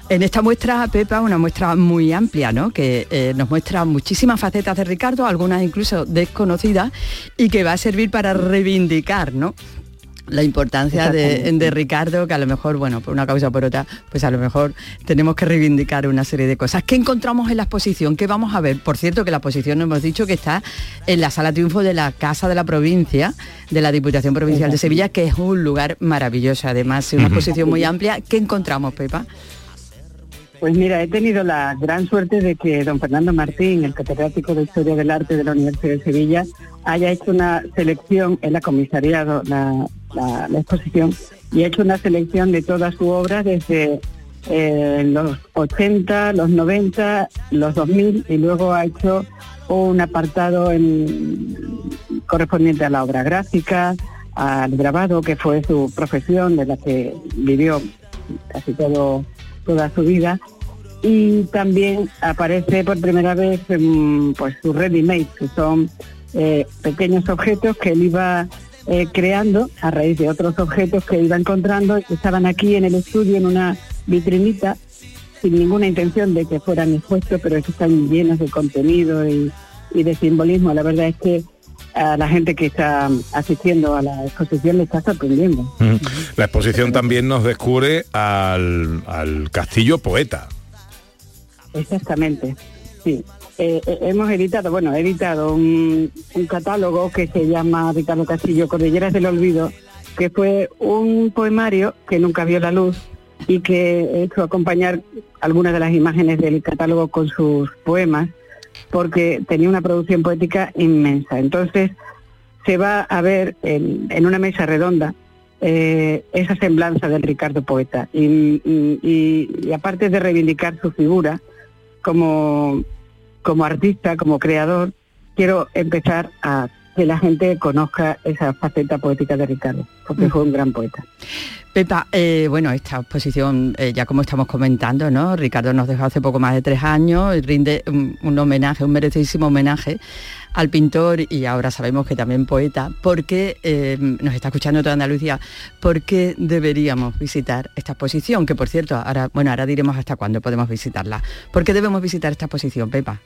S3: En esta muestra, Pepa, una muestra muy amplia, ¿no? Que eh, nos muestra muchísimas facetas de Ricardo, algunas incluso desconocidas, y que va a servir para reivindicar, ¿no? La importancia de, Ricardo, que a lo mejor, bueno, por una causa o por otra, pues a lo mejor tenemos que reivindicar una serie de cosas. ¿Qué encontramos en la exposición? ¿Qué vamos a ver? Por cierto, que la exposición hemos dicho que está en la Sala Triunfo de la Casa de la Provincia, de la Diputación Provincial de Sevilla, que es un lugar maravilloso. Además, es una exposición muy amplia. ¿Qué encontramos, Pepa?
S11: Pues mira, he tenido la gran suerte de que don Fernando Martín, el catedrático de Historia del Arte de la Universidad de Sevilla, haya hecho una selección, él ha comisariado la, la- la exposición, y ha hecho una selección de toda su obra desde eh, los 80, los 90, los 2000, y luego ha hecho un apartado en- correspondiente a la obra gráfica, al grabado, que fue su profesión de la que vivió casi todo toda su vida. Y también aparece por primera vez pues sus ready made que son eh, pequeños objetos que él iba eh, creando a raíz de otros objetos que iba encontrando que estaban aquí en el estudio en una vitrinita sin ninguna intención de que fueran expuestos pero es que están llenos de contenido y, y de simbolismo. La verdad es que a la gente que está asistiendo a la exposición le está sorprendiendo.
S2: La exposición también nos descubre al, al castillo poeta.
S11: Exactamente, sí. Eh, eh, hemos editado, bueno, he editado un, catálogo que se llama Ricardo Castillo Cordilleras del Olvido, que fue un poemario que nunca vio la luz y que he hecho acompañar algunas de las imágenes del catálogo con sus poemas, porque tenía una producción poética inmensa. Entonces, se va a ver en, en una mesa redonda eh, esa semblanza del Ricardo Poeta. Y, aparte de reivindicar su figura como, como artista, como creador, quiero empezar a que la gente conozca esa faceta poética de Ricardo, porque fue un gran poeta.
S3: Pepa, eh, bueno, esta exposición, eh, ya como estamos comentando, ¿no? Ricardo nos dejó hace poco más de tres años y rinde un, un homenaje, un merecidísimo homenaje al pintor y ahora sabemos que también poeta. ¿Por qué, eh, nos está escuchando toda Andalucía, por qué deberíamos visitar esta exposición? Que por cierto, ahora, bueno, ahora diremos hasta cuándo podemos visitarla. ¿Por qué debemos visitar esta exposición, Pepa?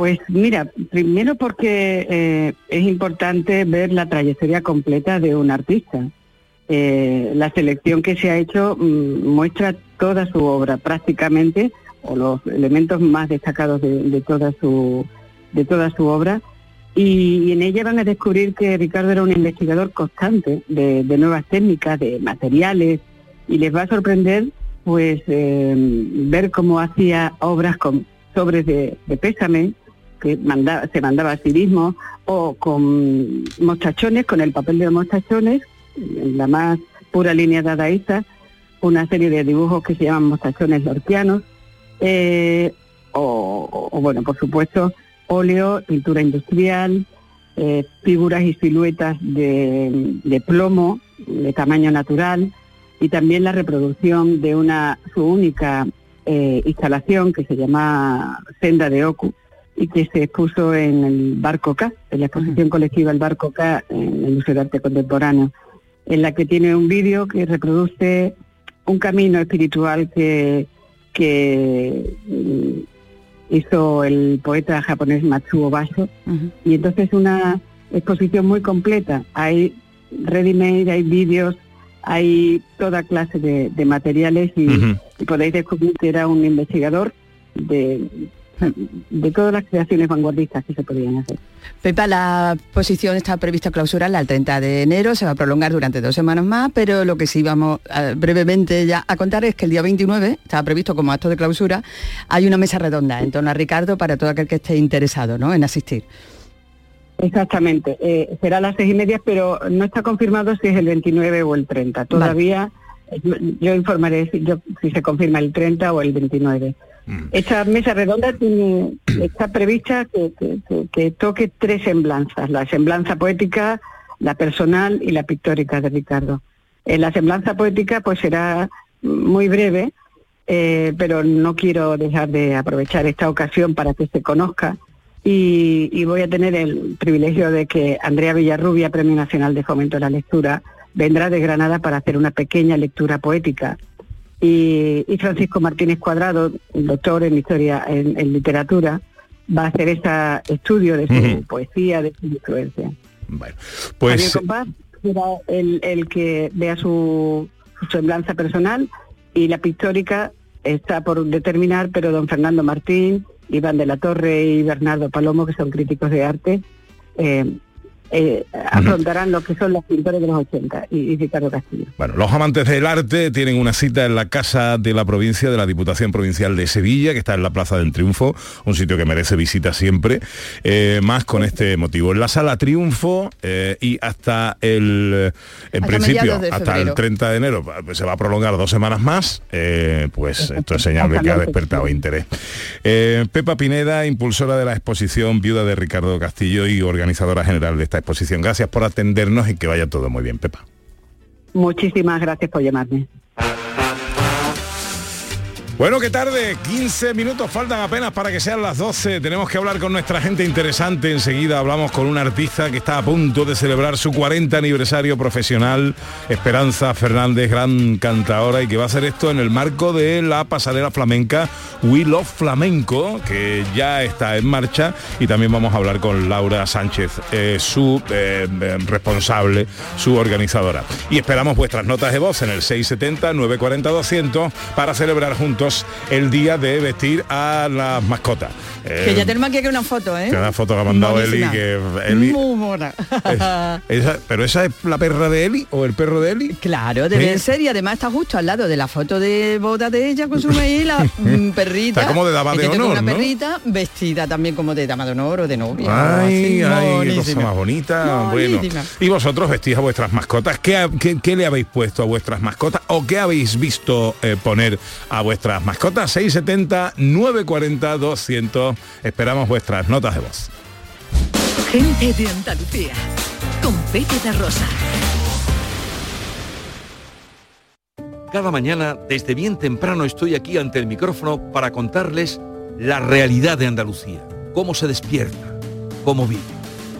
S11: Pues mira, primero porque eh, es importante ver la trayectoria completa de un artista. Eh, la selección que se ha hecho mm, muestra toda su obra prácticamente, o los elementos más destacados de, de toda su de toda su obra, y, en ella van a descubrir que Ricardo era un investigador constante de, nuevas técnicas, de materiales, y les va a sorprender pues eh, ver cómo hacía obras con sobres de pésame, que manda- se mandaba a sí mismo, o con mostachones, con el papel de los mostachones, en la más pura línea dadaísta, una serie de dibujos que se llaman mostachones lorquianos, eh, o, bueno, por supuesto, óleo, pintura industrial, eh, figuras y siluetas de, de plomo de tamaño natural y también la reproducción de una su única eh, instalación que se llama Senda de Oku y que se expuso en el Barco K, en la exposición colectiva El Barco K en el Museo de Arte Contemporáneo, en la que tiene un vídeo que reproduce un camino espiritual que, que mm, hizo el poeta japonés Matsuo Basho y entonces una exposición muy completa. Hay ready-made, hay vídeos, hay toda clase de, de materiales y, y podéis descubrir que era un investigador de, (laughs) de todas las creaciones vanguardistas que se podían hacer.
S3: Pepa, la exposición está prevista clausurarla el 30 de enero, se va a prolongar durante dos semanas más, pero lo que sí vamos eh, brevemente ya a contar es que el día 29, estaba previsto como acto de clausura, hay una mesa redonda en torno a Ricardo para todo aquel que esté interesado ¿no? en asistir.
S11: Exactamente, eh, será a las seis y media, pero no está confirmado si es el 29 o el 30. Todavía eh, yo informaré si, yo- si se confirma el 30 o el 29. Esta mesa redonda tiene, (clears throat) está prevista que, que- que- que toque tres semblanzas, la semblanza poética, la personal y la pictórica de Ricardo. En la semblanza poética pues será muy breve, eh, pero no quiero dejar de aprovechar esta ocasión para que se conozca y, y voy a tener el privilegio de que Andrea Villarrubia, Premio Nacional de Fomento de la Lectura, vendrá de Granada para hacer una pequeña lectura poética. Y, y Francisco Martínez Cuadrado, doctor en historia, en, en literatura, va a hacer ese estudio de su poesía, de su influencia.
S2: Pues
S11: Javier Compás será el, el que vea su, su semblanza personal y la pictórica está por determinar, pero don Fernando Martín, Iván de la Torre y Bernardo Palomo, que son críticos de arte, eh, eh, afrontarán lo que son los pintores de los 80 y, y Ricardo Castillo.
S2: Bueno, los amantes del arte tienen una cita en la Casa de la Provincia de la Diputación Provincial de Sevilla, que está en la Plaza del Triunfo, un sitio que merece visita siempre, eh, más con este motivo. En la Sala Triunfo eh, y hasta el, en
S3: Hasta
S2: principio, hasta el
S3: febrero.
S2: 30 de enero, pues, se va a prolongar dos semanas más, eh, pues esto es señal de que ha despertado interés. Eh, Pepa Pineda, impulsora de la exposición Viuda de Ricardo Castillo y organizadora general de esta exposición. Gracias por atendernos y que vaya todo muy bien, Pepa.
S11: Muchísimas gracias por llamarme.
S2: Bueno, qué tarde, 15 minutos faltan apenas para que sean las 12. Tenemos que hablar con nuestra gente interesante. Enseguida hablamos con un artista que está a punto de celebrar su 40 aniversario profesional, Esperanza Fernández, gran cantadora, y que va a hacer esto en el marco de la pasarela flamenca We Love Flamenco, que ya está en marcha. Y también vamos a hablar con Laura Sánchez, eh, su eh, eh, responsable, su organizadora. Y esperamos vuestras notas de voz en el 670-940-200 para celebrar juntos el día de vestir a las mascotas. Eh,
S3: que ya tenemos aquí una foto, ¿eh?
S2: que una foto que ha mandado Eli,
S3: Monísima.
S2: que Eli-
S3: Muy mona.
S2: esa- ¿Pero esa es la perra de Eli o el perro de Eli?
S3: Claro, debe
S2: Sí.
S3: ser y además está justo al lado de la foto de boda de ella con su maíz, la (laughs) mm, perrita.
S2: Está como de dama de honor,
S3: una
S2: ¿no?
S3: perrita vestida también como de dama de honor o de novia.
S2: Ay, ay, qué cosa
S3: monísima.
S2: más bonita. Bueno, y vosotros vestís a vuestras mascotas. ¿Qué, ha- qué- qué le habéis puesto a vuestras mascotas o qué habéis visto eh, poner a vuestras mascotas? 670 940 200. Esperamos vuestras notas de voz.
S1: Gente de Andalucía. Con Pepe de Rosa.
S12: Cada mañana, desde bien temprano, estoy aquí ante el micrófono para contarles la realidad de Andalucía, cómo se despierta, cómo vive,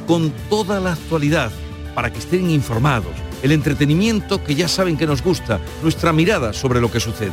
S12: con toda la actualidad, para que estén informados, el entretenimiento que ya saben que nos gusta, nuestra mirada sobre lo que sucede.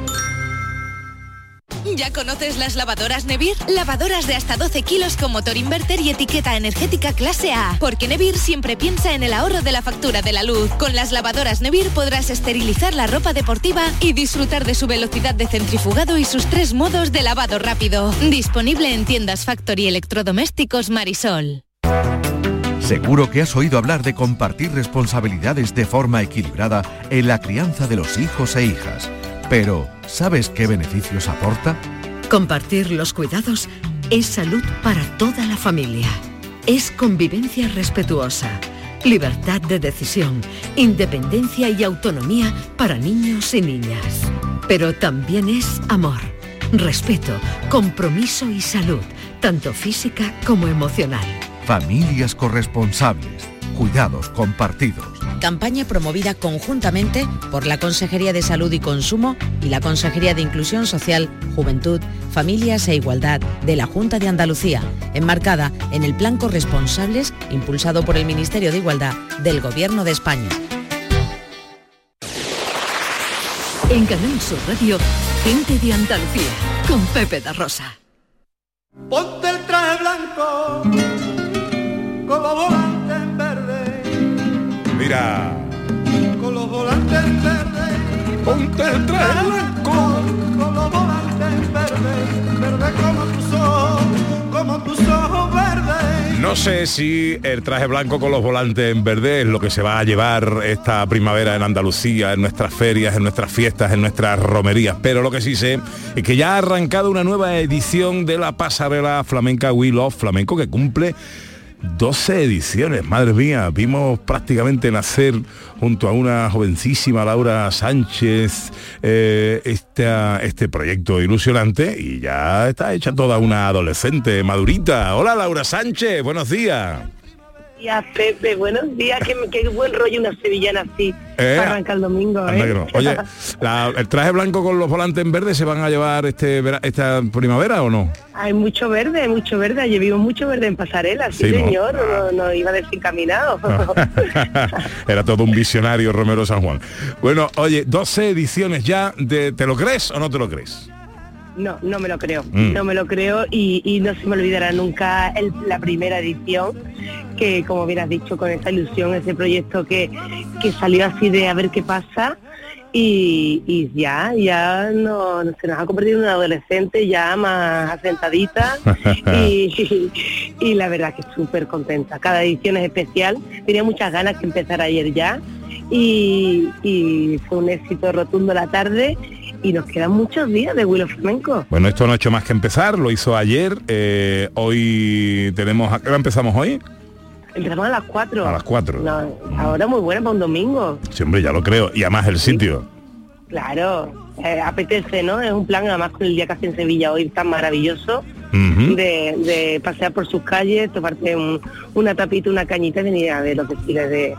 S13: ¿Ya conoces las lavadoras Nevir? Lavadoras de hasta 12 kilos con motor inverter y etiqueta energética clase A. Porque Nevir siempre piensa en el ahorro de la factura de la luz. Con las lavadoras Nevir podrás esterilizar la ropa deportiva y disfrutar de su velocidad de centrifugado y sus tres modos de lavado rápido. Disponible en tiendas Factory Electrodomésticos Marisol.
S14: Seguro que has oído hablar de compartir responsabilidades de forma equilibrada en la crianza de los hijos e hijas. Pero, ¿sabes qué beneficios aporta?
S1: Compartir los cuidados es salud para toda la familia. Es convivencia respetuosa, libertad de decisión, independencia y autonomía para niños y niñas. Pero también es amor, respeto, compromiso y salud, tanto física como emocional.
S14: Familias corresponsables, cuidados compartidos.
S15: Campaña promovida conjuntamente por la Consejería de Salud y Consumo y la Consejería de Inclusión Social, Juventud, Familias e Igualdad de la Junta de Andalucía, enmarcada en el Plan Corresponsables impulsado por el Ministerio de Igualdad del Gobierno de España.
S1: En Canal Sur Radio, gente de Andalucía, con Pepe da Rosa.
S16: Ponte el traje blanco en verde,
S2: Mira.
S16: con los volantes en verde.
S2: Ponte el traje blanco
S16: con los volantes en verde, verde como tus ojos, como tus ojos verdes.
S2: No sé si el traje blanco con los volantes en verde es lo que se va a llevar esta primavera en Andalucía, en nuestras ferias, en nuestras fiestas, en nuestras romerías, pero lo que sí sé es que ya ha arrancado una nueva edición de la pasarela flamenca We Love Flamenco que cumple 12 ediciones, madre mía, vimos prácticamente nacer junto a una jovencísima Laura Sánchez eh, este proyecto ilusionante y ya está hecha toda una adolescente madurita. Hola Laura Sánchez, buenos días.
S17: Días, Pepe. Buenos días. Qué, qué buen rollo una sevillana así.
S2: Eh,
S17: para arrancar el domingo, ¿eh?
S2: Oye, la- ¿el traje blanco con los volantes en verde se van a llevar este esta primavera o no?
S17: Hay mucho verde, hay mucho verde. Ayer vimos mucho verde en pasarela, sí,
S2: Sí, ¿no? Ah.
S17: señor. No, no iba desencaminado. (laughs) (laughs)
S2: Era todo un visionario Romero San Juan. Bueno, oye, 12 ediciones ya de ¿te lo crees o no te lo crees?
S17: No, no me lo creo,
S2: Mm.
S17: no me lo creo y, y no se me olvidará nunca el- la primera edición que, como bien has dicho, con esa ilusión, ese proyecto que, que salió así de a ver qué pasa y, y ya, ya no, se nos ha convertido en una adolescente ya más asentadita (laughs) y, y la verdad que súper contenta. Cada edición es especial, tenía muchas ganas que empezara ayer ya y, y fue un éxito rotundo la tarde y nos quedan muchos días de Willow Flamenco.
S2: Bueno, esto no ha hecho más que empezar, lo hizo ayer, eh, hoy tenemos, ¿a qué hora empezamos hoy?
S17: Empezamos a las 4.
S2: A las 4.
S17: ahora muy buena para un domingo.
S2: Sí, hombre, ya lo creo. Y además el sitio.
S17: Claro, eh, apetece, ¿no? Es un plan, además con el día que hace en Sevilla hoy tan maravilloso, de, de pasear por sus calles, tomarte un- una tapita, una cañita y venir a ver los desfiles de,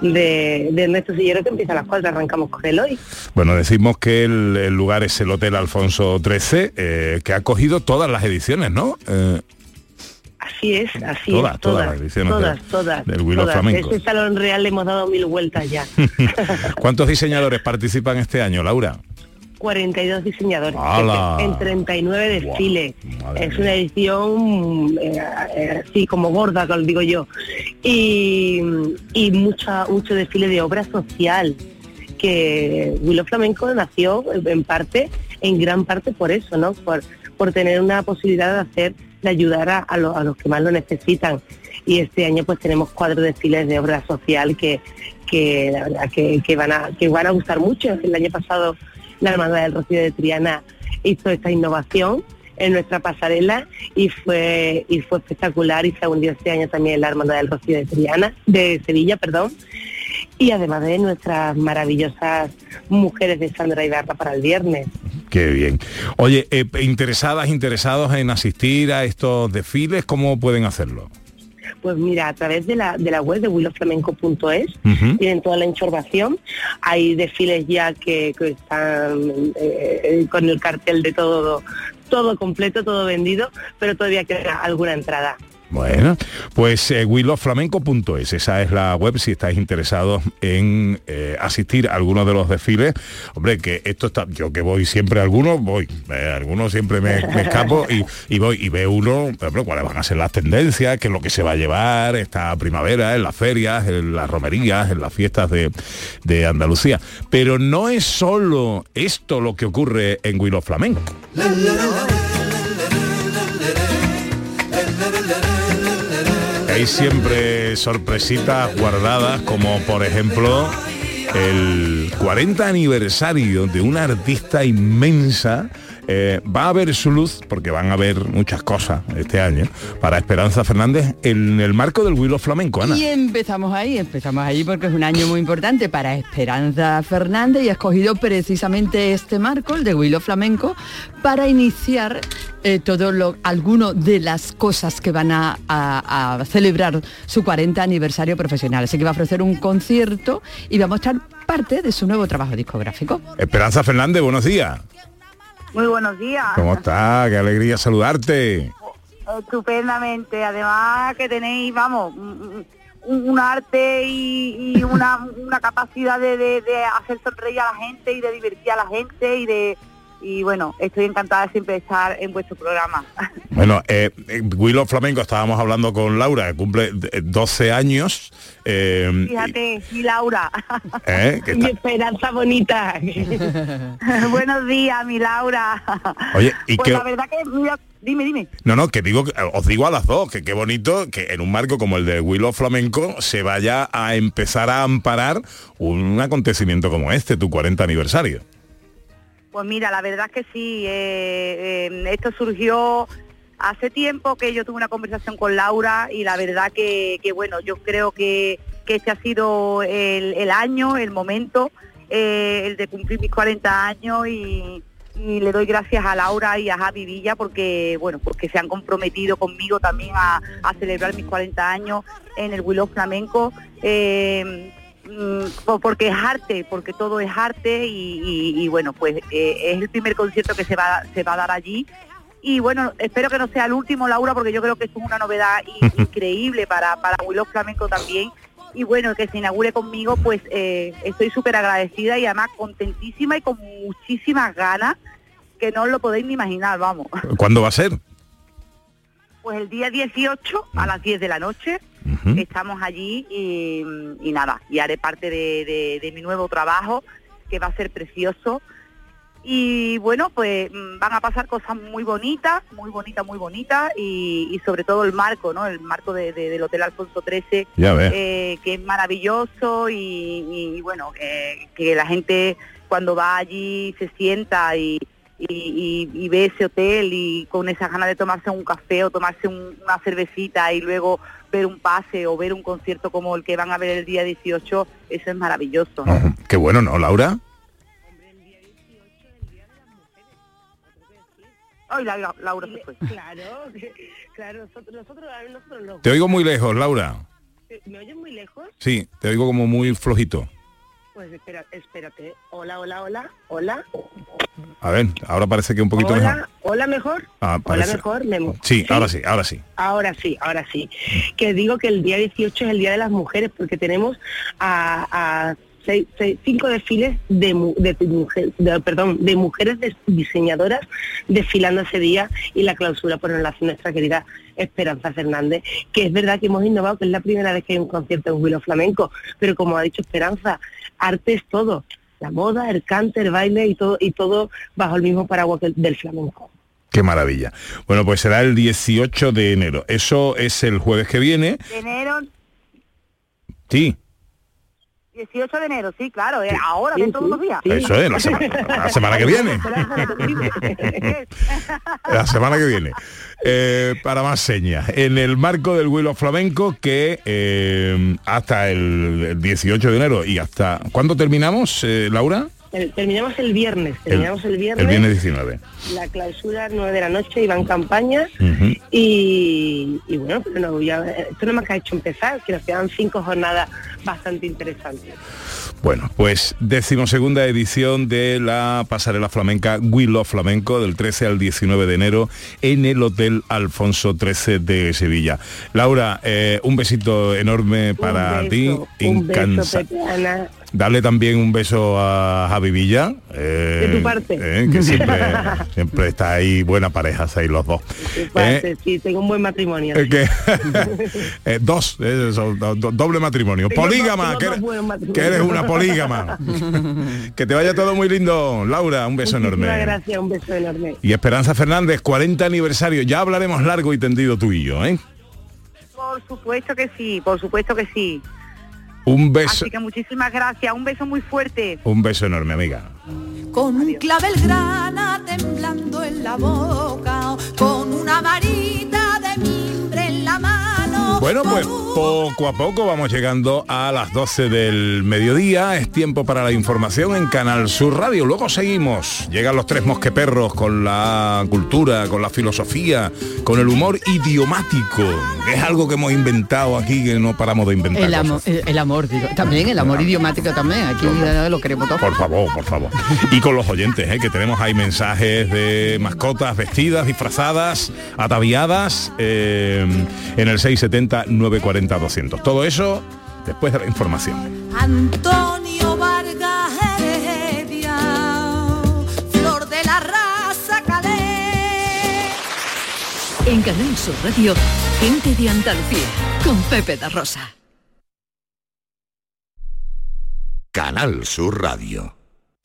S17: de, de Ernesto Sillero que empieza a las 4, arrancamos con él hoy.
S2: Bueno, decimos que el, el lugar es el Hotel Alfonso XIII, eh, que ha cogido todas las ediciones, ¿no? Eh,
S17: Así es, así
S2: Todas,
S17: es,
S2: todas
S17: todas,
S2: las ediciones
S17: todas, todas,
S2: del Willow
S17: todas.
S2: Flamenco.
S17: Ese salón real le hemos dado mil vueltas ya. (laughs)
S2: ¿Cuántos diseñadores participan este año, Laura?
S17: 42 diseñadores
S2: ¡Hala!
S17: en 39 desfiles. es una edición eh, eh, así como gorda, como digo yo. Y, y mucha, mucho desfile de obra social, que Willow Flamenco nació en parte, en gran parte por eso, ¿no? Por, por tener una posibilidad de hacer, de ayudar a, a lo- a los que más lo necesitan. Y este año pues tenemos cuatro desfiles de obra social que, que la verdad que, que van a, que van a gustar mucho. El año pasado la Hermandad del Rocío de Triana hizo esta innovación en nuestra pasarela y fue y fue espectacular y se hundió este año también la Hermandad del Rocío de Triana, de Sevilla, perdón. Y además de nuestras maravillosas mujeres de Sandra Ibarra para el viernes.
S2: Qué bien. Oye, eh, interesadas, interesados en asistir a estos desfiles, ¿cómo pueden hacerlo?
S17: Pues mira, a través de la, de la web de willowflamenco.es
S2: Ujú.
S17: tienen toda la información. Hay desfiles ya que, que están eh, eh, con el cartel de todo, todo completo, todo vendido, pero todavía queda alguna entrada.
S2: Bueno, pues eh, esa es la web si estáis interesados en eh, asistir a algunos de los desfiles. Hombre, que esto está, yo que voy siempre algunos, voy, eh, algunos siempre me, escapo y, voy y veo uno, ejemplo, cuáles van a ser las tendencias, qué es lo que se va a llevar esta primavera, en las ferias, en las romerías, en las fiestas de, de Andalucía. Pero no es solo esto lo que ocurre en Willow Flamenco. Hay siempre sorpresitas guardadas, como por ejemplo el 40 aniversario de una artista inmensa. Eh, va a ver su luz, porque van a haber muchas cosas este año, para Esperanza Fernández en el marco del Willow Flamenco, Ana.
S3: Y empezamos ahí, empezamos ahí porque es un año muy importante para Esperanza Fernández y ha escogido precisamente este marco, el de Willow Flamenco, para iniciar eh, todo lo, alguno de las cosas que van a, a- a celebrar su 40 aniversario profesional. Así que va a ofrecer un concierto y va a mostrar parte de su nuevo trabajo discográfico.
S2: Esperanza Fernández, buenos días.
S18: Muy buenos días.
S2: ¿Cómo está? Qué alegría saludarte.
S18: Estupendamente. Además que tenéis, vamos, un, arte y, y una, una capacidad de, de- de hacer sonreír a la gente y de divertir a la gente y de y bueno, estoy encantada de siempre estar en vuestro programa. (laughs)
S2: Bueno, eh, en Willow Flamenco estábamos hablando con Laura, que cumple eh, 12 años. eh,
S18: Fíjate, mi Laura. (laughs)
S2: eh, (laughs)
S17: Mi esperanza bonita.
S18: Buenos días, mi Laura.
S2: Oye, y
S18: pues
S2: que...
S18: la verdad que, dime, dime.
S2: No, no, que digo, que- os digo a las dos, que qué bonito que en un marco como el de Willow Flamenco se vaya a empezar a amparar un acontecimiento como este, tu 40 aniversario.
S18: Pues mira, la verdad es que sí, eh, eh, esto surgió hace tiempo que yo tuve una conversación con Laura y la verdad que, bueno, yo creo que, que este ha sido el, año, el momento, eh, el de cumplir mis 40 años y, le doy gracias a Laura y a Javi Villa porque, bueno, porque se han comprometido conmigo también a, celebrar mis 40 años en el Willow Flamenco. Mm, po- porque es arte, porque todo es arte y, y- y, bueno, pues eh, es el primer concierto que se va, se va a dar allí. Y bueno, espero que no sea el último, Laura, porque yo creo que es una novedad in- increíble para, para Willow Flamenco también. Y bueno, que se inaugure conmigo, pues eh, estoy súper agradecida y además contentísima y con muchísimas ganas, que no lo podéis ni imaginar, vamos.
S2: ¿Cuándo va a ser?
S18: Pues el día 18 a las 10 de la noche estamos allí y, y nada, y haré parte de, de- de mi nuevo trabajo que va a ser precioso. Y bueno, pues mm, van a pasar cosas muy bonitas, muy bonitas, muy bonitas y, y sobre todo el marco, ¿no? El marco de- de- del Hotel Alfonso XIII, eh, que es maravilloso y, y, bueno, que, que la gente cuando va allí se sienta y, y, y- y ve ese hotel y con esas ganas de tomarse un café o tomarse un- una cervecita y luego ver un pase o ver un concierto como el que van a ver el día 18, eso es maravilloso. ¿no?
S2: Qué bueno, ¿no, Laura?
S18: Ay, la- la- Laura se fue.
S17: Claro, (laughs) claro, nosotros, nosotros, nosotros los-
S2: Te oigo muy lejos, Laura.
S17: ¿Me oyes muy lejos?
S2: Sí, te oigo como muy flojito.
S17: Pues espera, espérate. Hola, hola, hola, hola.
S2: A ver, ahora parece que un poquito
S17: hola,
S2: mejor.
S17: hola mejor.
S2: Ah,
S17: Hola mejor. me-
S2: Sí, ahora sí, ahora sí.
S17: Ahora sí, ahora sí. Que digo que el día 18 es el Día de las Mujeres porque tenemos a, a seis- seis- cinco desfiles de, de, de mujer- de- perdón, de mujeres diseñadoras desfilando ese día y la clausura por la hace nuestra querida Esperanza Fernández, que es verdad que hemos innovado, que es la primera vez que hay un concierto en Willow Flamenco, pero como ha dicho Esperanza, arte es todo. La moda, el cante, el baile y todo, y todo bajo el mismo paraguas del- del flamenco.
S2: Qué maravilla. Bueno, pues será el 18 de enero. Eso es el jueves que viene.
S18: De enero,
S2: Sí,
S18: 18 de enero, sí, claro, eh, ahora, dentro de unos días.
S2: eso es, la, sema- (laughs) la semana que viene. (laughs) La semana que viene. Eh, para más señas. En el marco del Willow Flamenco que eh, hasta el 18 de enero y hasta... ¿Cuándo terminamos, eh, Laura?
S17: Terminamos el viernes, terminamos el, viernes.
S2: El viernes 19.
S17: La clausura 9 de la noche va en campaña. y, y bueno, pero no, ya, esto no más que ha hecho empezar, que nos quedan cinco jornadas bastante interesantes.
S2: Bueno, pues decimosegunda edición de la pasarela flamenca Willow Flamenco del 13 al 19 de enero en el Hotel Alfonso XIII de Sevilla. Laura, eh, un besito enorme para
S19: Un
S2: ti,
S19: un beso, Ana.
S2: Dale también un beso a Javi Villa. eh,
S19: De tu parte.
S2: eh, que siempre, (laughs) siempre está ahí, buena pareja, ahí los dos.
S19: Parte,
S2: Eh,
S19: sí, tengo un buen matrimonio.
S2: eh, que- (laughs) eh, dos, eh, son do- do- doble matrimonio.
S19: Tengo
S2: Polígama, que,
S19: dos
S2: eres, que eres una polígama. (laughs) que te vaya todo muy lindo, Laura, un beso
S19: Muchísimas
S2: enorme.
S19: gracias, un beso enorme.
S2: Y Esperanza Fernández, 40 aniversario. Ya hablaremos largo y tendido tú y yo, ¿eh?
S18: Por supuesto que sí, por supuesto que sí.
S2: Un beso,
S18: Así que muchísimas gracias, un beso muy fuerte.
S2: un beso enorme, amiga.
S1: Con un clavel grana temblando en la boca, con una varita de mimbre en la mano.
S2: Bueno, pues poco a poco vamos llegando a las 12 del mediodía. Es tiempo para la información en Canal Sur Radio. Luego seguimos. Llegan los tres mosqueperros con la cultura, con la filosofía, con el humor idiomático. Es algo que hemos inventado aquí que no paramos de inventar.
S3: El amor,
S2: cosas.
S3: el, el amor, digo. También el amor idiomático también. Aquí eh, lo queremos todo.
S2: Por favor, por favor. Y con los oyentes, ¿eh? que tenemos ahí mensajes de mascotas vestidas, disfrazadas, ataviadas, eh, en el 670-940-200. Todo eso después de la información.
S1: Antonio Vargas Heredia, flor de la raza calé.
S20: En Canal Sur Radio, gente de Andalucía, con Pepe da Rosa.
S12: Canal Sur Radio.